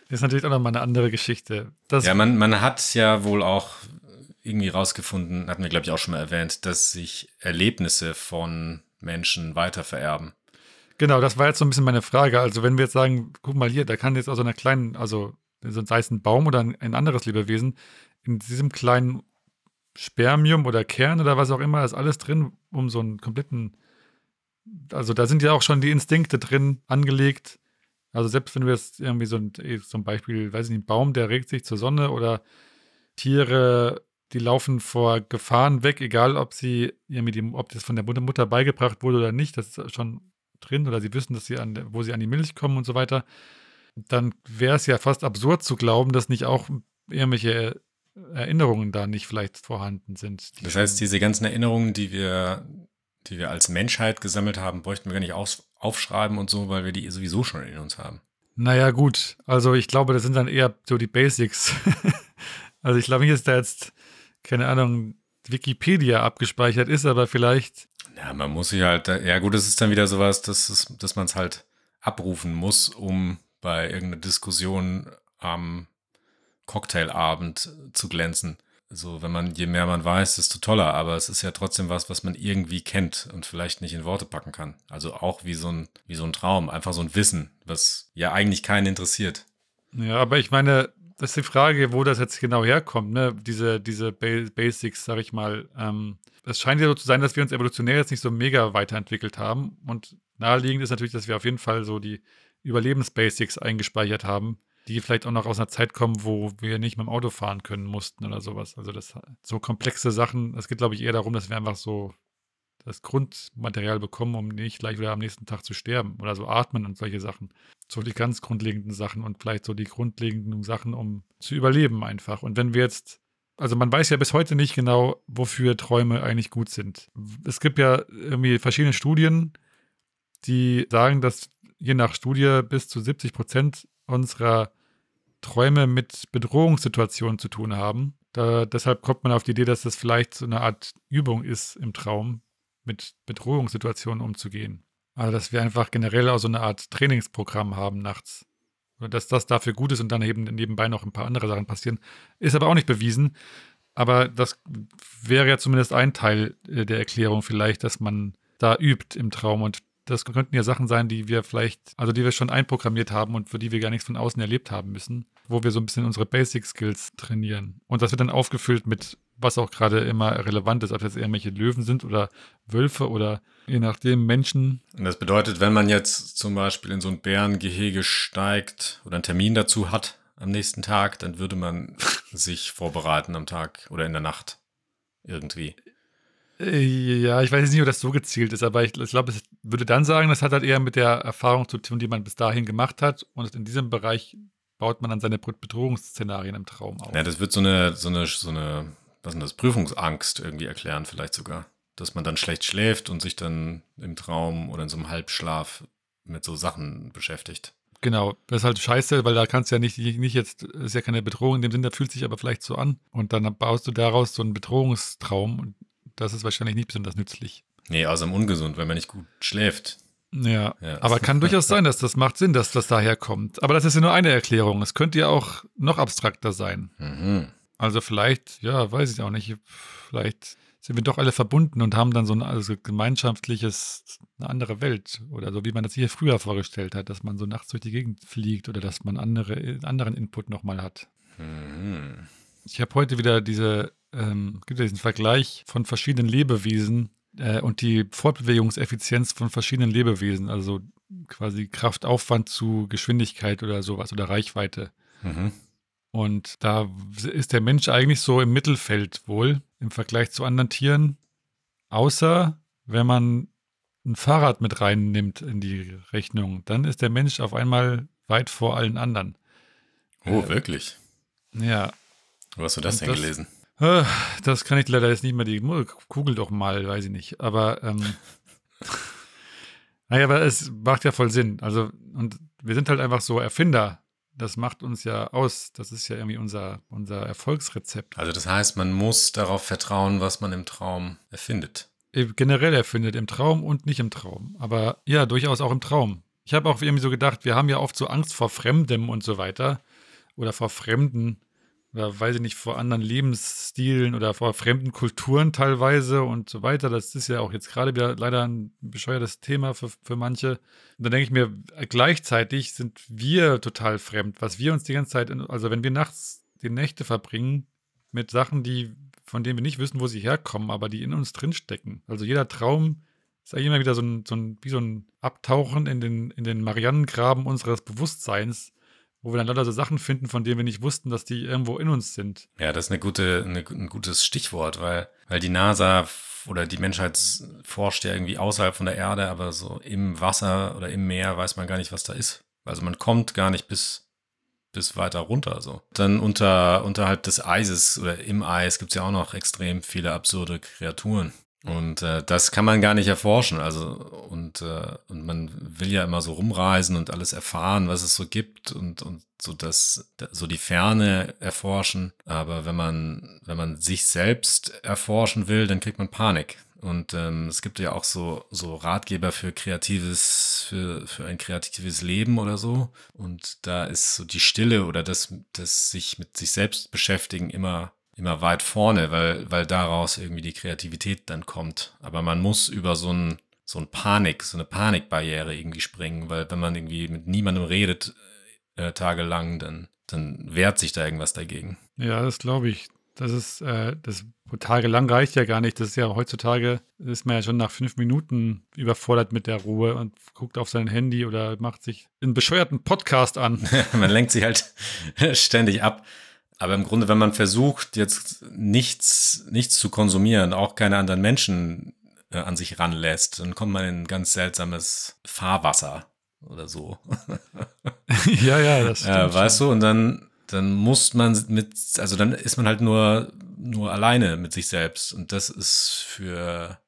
Das ist natürlich auch nochmal eine andere Geschichte. Das, Ja, man, man hat ja wohl auch irgendwie rausgefunden, hatten wir glaube ich auch schon mal erwähnt, dass sich Erlebnisse von Menschen weitervererben. Genau, das war jetzt so ein bisschen meine Frage. Also, wenn wir jetzt sagen, guck mal hier, da kann jetzt aus einer kleinen, also sei es ein Baum oder ein, anderes Lebewesen, in diesem kleinen Spermium oder Kern oder was auch immer, ist alles drin, um so einen kompletten, also da sind ja auch schon die Instinkte drin angelegt. Also selbst wenn wir jetzt irgendwie so ein, zum Beispiel, weiß ich nicht, ein Baum, der regt sich zur Sonne oder Tiere, die laufen vor Gefahren weg, egal ob sie irgendwie, ob das von der Mutter beigebracht wurde oder nicht, das ist schon drin oder sie wissen, dass sie an, wo sie an die Milch kommen und so weiter, dann wäre es ja fast absurd zu glauben, dass nicht auch irgendwelche Erinnerungen da nicht vielleicht vorhanden sind. Das heißt, diese ganzen Erinnerungen, die wir, die wir als Menschheit gesammelt haben, bräuchten wir gar nicht aus, aufschreiben und so, weil wir die sowieso schon in uns haben. Naja, gut. Also ich glaube, das sind dann eher so die Basics. also ich glaube nicht, dass da jetzt, keine Ahnung, Wikipedia abgespeichert ist, aber vielleicht. Ja, man muss sich halt, ja gut, es ist dann wieder sowas, dass, dass man es halt abrufen muss, um bei irgendeiner Diskussion am Cocktailabend zu glänzen. So, wenn man, je mehr man weiß, desto toller, aber es ist ja trotzdem was, was man irgendwie kennt und vielleicht nicht in Worte packen kann. Also auch wie so ein, wie so ein Traum, einfach so ein Wissen, was ja eigentlich keinen interessiert. Ja, aber ich meine, das ist die Frage, wo das jetzt genau herkommt, ne? Diese, diese Basics, sag ich mal. Ähm, es scheint ja so zu sein, dass wir uns evolutionär jetzt nicht so mega weiterentwickelt haben. Und naheliegend ist natürlich, dass wir auf jeden Fall so die Überlebensbasics eingespeichert haben die vielleicht auch noch aus einer Zeit kommen, wo wir nicht mit dem Auto fahren können mussten oder sowas. Also das so komplexe Sachen, es geht, glaube ich, eher darum, dass wir einfach so das Grundmaterial bekommen, um nicht gleich wieder am nächsten Tag zu sterben oder so atmen und solche Sachen. So die ganz grundlegenden Sachen und vielleicht so die grundlegenden Sachen, um zu überleben einfach. Und wenn wir jetzt, also man weiß ja bis heute nicht genau, wofür Träume eigentlich gut sind. Es gibt ja irgendwie verschiedene Studien, die sagen, dass je nach Studie bis zu 70 Prozent unserer Träume mit Bedrohungssituationen zu tun haben. Da, deshalb kommt man auf die Idee, dass das vielleicht so eine Art Übung ist im Traum, mit Bedrohungssituationen umzugehen. Also, dass wir einfach generell auch so eine Art Trainingsprogramm haben nachts. Dass das dafür gut ist und dann eben nebenbei noch ein paar andere Sachen passieren. Ist aber auch nicht bewiesen. Aber das wäre ja zumindest ein Teil äh, der Erklärung vielleicht, dass man da übt im Traum und das könnten ja Sachen sein, die wir vielleicht, also die wir schon einprogrammiert haben und für die wir gar nichts von außen erlebt haben müssen, wo wir so ein bisschen unsere Basic Skills trainieren. Und das wird dann aufgefüllt mit, was auch gerade immer relevant ist, ob das irgendwelche Löwen sind oder Wölfe oder je nachdem Menschen. Und das bedeutet, wenn man jetzt zum Beispiel in so ein Bärengehege steigt oder einen Termin dazu hat am nächsten Tag, dann würde man sich vorbereiten am Tag oder in der Nacht irgendwie. Äh, ja, ich weiß jetzt nicht, ob das so gezielt ist, aber ich, ich glaube, es würde dann sagen, das hat halt eher mit der Erfahrung zu tun, die man bis dahin gemacht hat. Und in diesem Bereich baut man dann seine Bedrohungsszenarien im Traum auf. Ja, das wird so eine, so eine, so eine, was ist das, Prüfungsangst irgendwie erklären, vielleicht sogar. Dass man dann schlecht schläft und sich dann im Traum oder in so einem Halbschlaf mit so Sachen beschäftigt. Genau, das ist halt scheiße, weil da kannst du ja nicht, nicht jetzt, ist ja keine Bedrohung in dem Sinne, fühlt sich aber vielleicht so an. Und dann baust du daraus so einen Bedrohungstraum und das ist wahrscheinlich nicht besonders nützlich. Nee, außerdem ungesund, wenn man nicht gut schläft. Ja, ja. aber kann durchaus sein, dass das macht Sinn, dass das daher kommt. Aber das ist ja nur eine Erklärung. Es könnte ja auch noch abstrakter sein. Mhm. Also vielleicht, ja, weiß ich auch nicht, vielleicht sind wir doch alle verbunden und haben dann so ein also gemeinschaftliches, eine andere Welt oder so, wie man das hier früher vorgestellt hat, dass man so nachts durch die Gegend fliegt oder dass man andere, anderen Input nochmal hat. Mhm. Ich habe heute wieder diese ähm, gibt es diesen Vergleich von verschiedenen Lebewesen äh, und die Fortbewegungseffizienz von verschiedenen Lebewesen, also quasi Kraftaufwand zu Geschwindigkeit oder sowas oder Reichweite. Mhm. Und da ist der Mensch eigentlich so im Mittelfeld wohl im Vergleich zu anderen Tieren, außer wenn man ein Fahrrad mit reinnimmt in die Rechnung, dann ist der Mensch auf einmal weit vor allen anderen. Oh, äh, wirklich? Ja. Wo hast du das denn das, gelesen? Äh, das kann ich leider jetzt nicht mehr. Die Kugel doch mal, weiß ich nicht. Aber ähm, naja, aber es macht ja voll Sinn. Also, und wir sind halt einfach so Erfinder. Das macht uns ja aus. Das ist ja irgendwie unser, unser Erfolgsrezept. Also, das heißt, man muss darauf vertrauen, was man im Traum erfindet. Generell erfindet, im Traum und nicht im Traum. Aber ja, durchaus auch im Traum. Ich habe auch irgendwie so gedacht, wir haben ja oft so Angst vor Fremdem und so weiter. Oder vor Fremden oder weiß ich nicht, vor anderen Lebensstilen oder vor fremden Kulturen teilweise und so weiter. Das ist ja auch jetzt gerade wieder leider ein bescheuertes Thema für, für manche. Und dann denke ich mir, gleichzeitig sind wir total fremd, was wir uns die ganze Zeit, also wenn wir nachts die Nächte verbringen mit Sachen, die, von denen wir nicht wissen, wo sie herkommen, aber die in uns drinstecken. Also jeder Traum ist eigentlich immer wieder so ein, so ein, wie so ein Abtauchen in den, in den Marianengraben unseres Bewusstseins, wo wir dann lauter so Sachen finden, von denen wir nicht wussten, dass die irgendwo in uns sind. Ja, das ist eine gute, eine, ein gutes Stichwort, weil, weil die NASA oder die Menschheit forscht ja irgendwie außerhalb von der Erde, aber so im Wasser oder im Meer weiß man gar nicht, was da ist. Also man kommt gar nicht bis, bis weiter runter. So. Dann unter, unterhalb des Eises oder im Eis gibt es ja auch noch extrem viele absurde Kreaturen. Und äh, das kann man gar nicht erforschen. Also, und, äh, und man will ja immer so rumreisen und alles erfahren, was es so gibt und, und so das, so die Ferne erforschen. Aber wenn man, wenn man sich selbst erforschen will, dann kriegt man Panik. Und ähm, es gibt ja auch so, so Ratgeber für kreatives, für, für ein kreatives Leben oder so. Und da ist so die Stille oder das, das sich mit sich selbst beschäftigen immer immer weit vorne, weil, weil daraus irgendwie die Kreativität dann kommt. Aber man muss über so ein, so ein Panik, so eine Panikbarriere irgendwie springen, weil wenn man irgendwie mit niemandem redet, äh, tagelang, dann, dann wehrt sich da irgendwas dagegen. Ja, das glaube ich. Das ist, äh, das tagelang reicht ja gar nicht. Das ist ja heutzutage, ist man ja schon nach fünf Minuten überfordert mit der Ruhe und guckt auf sein Handy oder macht sich einen bescheuerten Podcast an. man lenkt sich halt ständig ab. Aber im Grunde, wenn man versucht, jetzt nichts, nichts zu konsumieren, auch keine anderen Menschen äh, an sich ranlässt, dann kommt man in ein ganz seltsames Fahrwasser oder so. ja, ja, das stimmt. Äh, weißt schon. du, und dann, dann muss man mit, also dann ist man halt nur, nur alleine mit sich selbst. Und das ist für,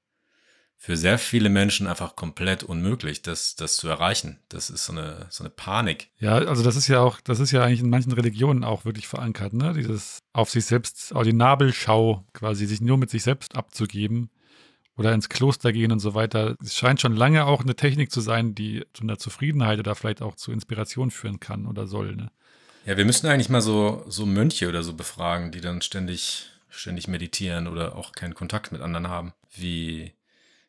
für sehr viele Menschen einfach komplett unmöglich, das, das zu erreichen. Das ist so eine, so eine Panik. Ja, also das ist ja auch, das ist ja eigentlich in manchen Religionen auch wirklich verankert, ne? Dieses auf sich selbst, auf die Nabelschau quasi, sich nur mit sich selbst abzugeben oder ins Kloster gehen und so weiter. Es scheint schon lange auch eine Technik zu sein, die zu einer Zufriedenheit oder vielleicht auch zu Inspiration führen kann oder soll, ne? Ja, wir müssten eigentlich mal so, so Mönche oder so befragen, die dann ständig, ständig meditieren oder auch keinen Kontakt mit anderen haben. Wie,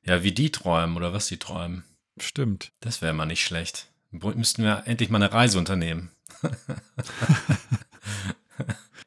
ja, wie die träumen oder was die träumen. Stimmt. Das wäre mal nicht schlecht. Müssten wir endlich mal eine Reise unternehmen.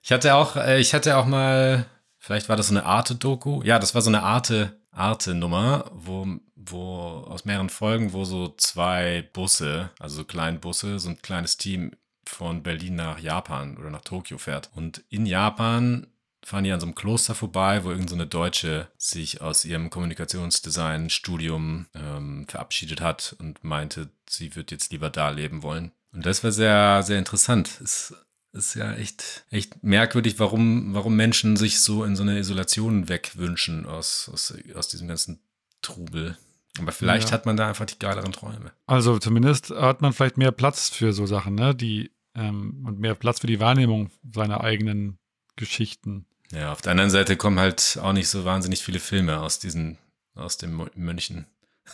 ich hatte auch, äh, ich hatte auch mal, vielleicht war das so eine Arte-Doku. Ja, das war so eine Arte, Arte-Nummer, wo, wo aus mehreren Folgen, wo so zwei Busse, also so kleine Busse, so ein kleines Team von Berlin nach Japan oder nach Tokio fährt. Und in Japan fahren die an so einem Kloster vorbei, wo irgendeine so Deutsche sich aus ihrem Kommunikationsdesign-Studium ähm, verabschiedet hat und meinte, sie wird jetzt lieber da leben wollen. Und das war sehr, sehr interessant. Es ist ja echt, echt merkwürdig, warum, warum Menschen sich so in so eine Isolation wegwünschen aus, aus, aus diesem ganzen Trubel. Aber vielleicht ja. hat man da einfach die geileren Träume. Also zumindest hat man vielleicht mehr Platz für so Sachen, ne? Die ähm, und mehr Platz für die Wahrnehmung seiner eigenen Geschichten. Ja, auf der anderen Seite kommen halt auch nicht so wahnsinnig viele Filme aus diesen, aus den Mönchen.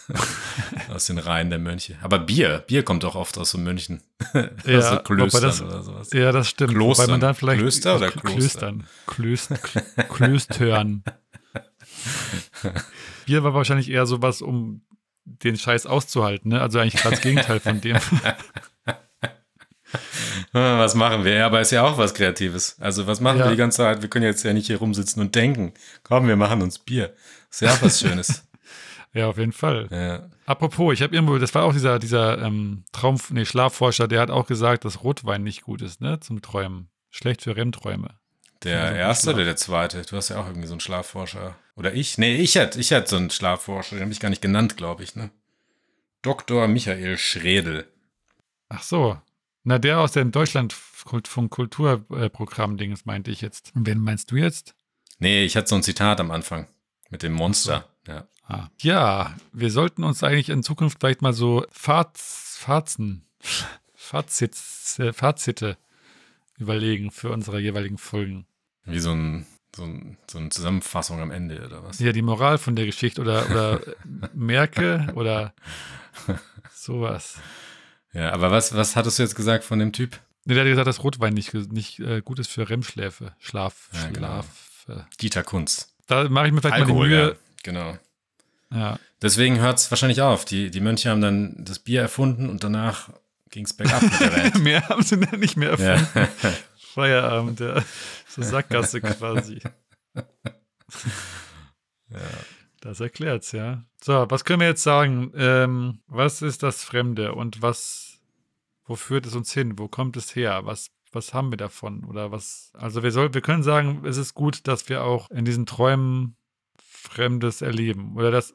aus den Reihen der Mönche. Aber Bier, Bier kommt auch oft aus so Mönchen. Ja, aus so Klöstern das, oder sowas. Ja, das stimmt. Klostern. Wobei man dann vielleicht Klöster oder Klöstern? Klöstern. Klöstern. Bier war wahrscheinlich eher sowas, um den Scheiß auszuhalten, ne? Also eigentlich gerade das Gegenteil von dem. was machen wir? Ja, aber ist ja auch was Kreatives. Also was machen ja. wir die ganze Zeit? Wir können jetzt ja nicht hier rumsitzen und denken. Komm, wir machen uns Bier. Ist ja auch was Schönes. ja, auf jeden Fall. Ja. Apropos, ich habe irgendwo, das war auch dieser, dieser ähm, Traum, nee, Schlafforscher, der hat auch gesagt, dass Rotwein nicht gut ist, ne, zum Träumen. Schlecht für REM-Träume. Der also erste oder der zweite? Du hast ja auch irgendwie so einen Schlafforscher. Oder ich? Nee, ich hatte ich hatte so einen Schlafforscher, den habe ich gar nicht genannt, glaube ich, ne? Dr. Michael Schredel. Ach so, na, der aus dem Deutschlandfunk Kulturprogramm-Dings meinte ich jetzt. Und wen meinst du jetzt? Nee, ich hatte so ein Zitat am Anfang mit dem Monster. Ja. Ah. ja, wir sollten uns eigentlich in Zukunft vielleicht mal so Faz, Fazen, Fazits, äh, Fazite überlegen für unsere jeweiligen Folgen. Wie so ein so, ein, so, eine Zusammenfassung am Ende oder was? Ja, die Moral von der Geschichte oder, oder Merke oder sowas. Ja, aber was, was hattest du jetzt gesagt von dem Typ? Nee, der hat gesagt, dass Rotwein nicht, nicht äh, gut ist für REM-Schläfe. Schlaf, Ja, genau. Schlaf. Äh. Dieter Kunz. Da mache ich mir vielleicht mal Alkohol, die ja. Mühe. Genau. Ja. Deswegen hört es wahrscheinlich auf. Die, die Mönche haben dann das Bier erfunden und danach ging es bergab mit der Welt. mehr haben sie dann nicht mehr erfunden. ja. Feierabend, ja. So Sackgasse quasi. Das erklärt's, ja. So, was können wir jetzt sagen? Ähm, was ist das Fremde und was, wo führt es uns hin? Wo kommt es her? Was, was haben wir davon? Oder was, also wir soll, wir können sagen, es ist gut, dass wir auch in diesen Träumen Fremdes erleben. Oder das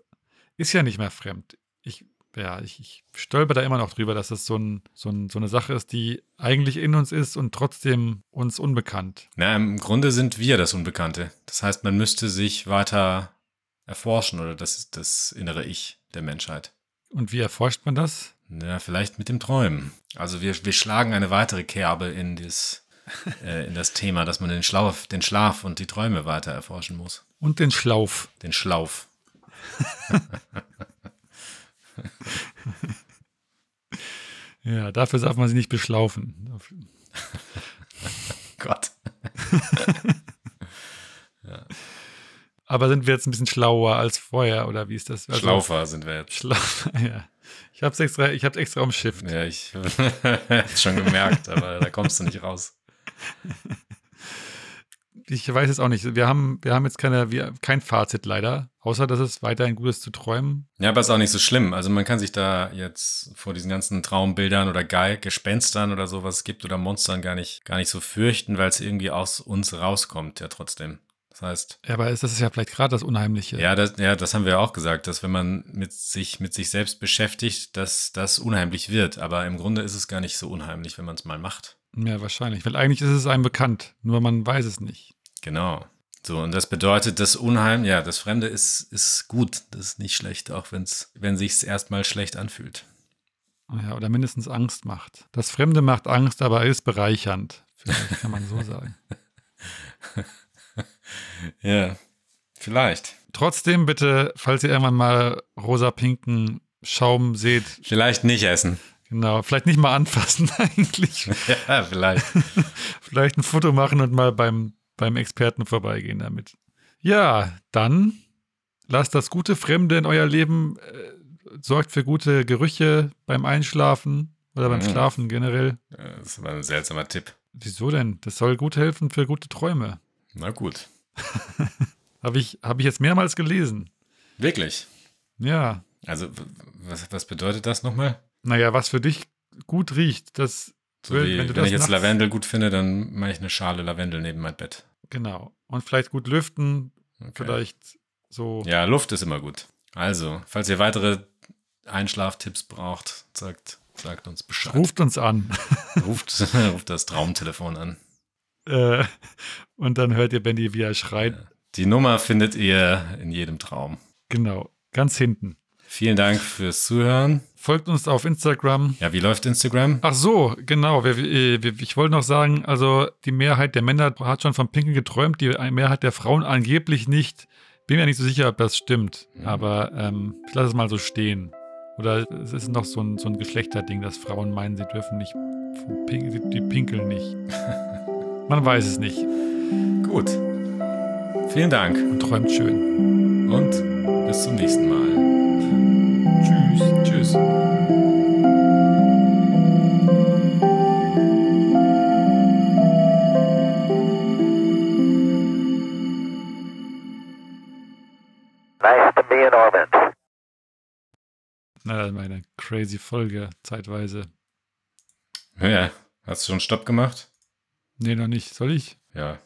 ist ja nicht mehr fremd. Ich, ja, ich, ich stolper da immer noch drüber, dass das so, ein, so, ein, so eine Sache ist, die eigentlich in uns ist und trotzdem uns unbekannt. Na, im Grunde sind wir das Unbekannte. Das heißt, man müsste sich weiter erforschen oder das ist das innere Ich der Menschheit. Und wie erforscht man das? Ja, vielleicht mit dem Träumen. Also wir, wir schlagen eine weitere Kerbe in das, äh, in das Thema, dass man den Schlaf, den Schlaf und die Träume weiter erforschen muss. Und den Schlauf. Den Schlauf. Ja, dafür darf man sie nicht beschlaufen. Gott. Aber sind wir jetzt ein bisschen schlauer als vorher oder wie ist das? Also, Schlaufer sind wir jetzt. Schlaufer, ja. Ich hab's extra, ich hab's extra umschifft. Ja, ich hab's schon gemerkt, aber da kommst du nicht raus. Ich weiß es auch nicht. Wir haben, wir haben jetzt keine, wir, kein Fazit leider, außer dass es weiterhin gut ist zu träumen. Ja, aber ist auch nicht so schlimm. Also man kann sich da jetzt vor diesen ganzen Traumbildern oder Geil Gespenstern oder sowas gibt oder Monstern gar nicht, gar nicht so fürchten, weil es irgendwie aus uns rauskommt, ja trotzdem. Das heißt, Ja, aber ist, das ist ja vielleicht gerade das Unheimliche. ja das, ja, das haben wir auch gesagt, dass wenn man mit sich, mit sich selbst beschäftigt, dass das unheimlich wird. Aber im Grunde ist es gar nicht so unheimlich, wenn man es mal macht. ja, wahrscheinlich. Weil eigentlich ist es einem bekannt, nur man weiß es nicht. Genau. So, und das bedeutet, das Unheim, ja, das Fremde ist, ist gut, das ist nicht schlecht, auch wenn's, wenn sich's erstmal schlecht anfühlt. Ja, oder mindestens Angst macht. Das Fremde macht Angst, aber ist bereichernd. Vielleicht kann man so sagen. Ja, vielleicht. Trotzdem bitte, falls ihr irgendwann mal rosa-pinken Schaum seht, Vielleicht nicht essen. genau, vielleicht nicht mal anfassen eigentlich. Ja, vielleicht. vielleicht ein Foto machen und mal beim, beim Experten vorbeigehen damit. Ja, dann lasst das gute Fremde in euer Leben, äh, sorgt für gute Gerüche beim Einschlafen oder beim Mhm. Schlafen generell. Das ist aber ein seltsamer Tipp. Wieso denn? Das soll gut helfen für gute Träume. Na gut. Habe ich, hab ich jetzt mehrmals gelesen. Wirklich. Ja. Also, was, was bedeutet das nochmal? Naja, was für dich gut riecht, das So Wenn- wie, wenn wenn, ich jetzt Lavendel gut finde, dann mache ich eine Schale Lavendel neben mein Bett. Genau. Und vielleicht gut lüften, Okay. vielleicht so. Ja, Luft ist immer gut. Also, falls ihr weitere Einschlaftipps braucht, sagt, sagt uns Bescheid. Ruft uns an. ruft, ruft das Traumtelefon an. Äh, und dann hört ihr Benny, wie er schreit. Die Nummer findet ihr in jedem Traum. Genau. Ganz hinten. Vielen Dank fürs Zuhören. Folgt uns auf Instagram. Ja, wie läuft Instagram? Ach so, genau. Wir, ich wollte noch sagen, also die Mehrheit der Männer hat schon vom Pinkeln geträumt, die Mehrheit der Frauen angeblich nicht. Bin mir nicht so sicher, ob das stimmt. Mhm. Aber ähm, ich lasse es mal so stehen. Oder es ist noch so ein, so ein Geschlechterding, dass Frauen meinen, sie dürfen nicht die pinkeln nicht. Man weiß es nicht. Gut. Vielen Dank Und träumt schön. und bis zum nächsten Mal. Tschüss. Tschüss. Nice to be in orbit. Na, das war eine crazy Folge, zeitweise. Ja, hast du schon Stopp gemacht? Nee, noch nicht. Soll ich? Ja,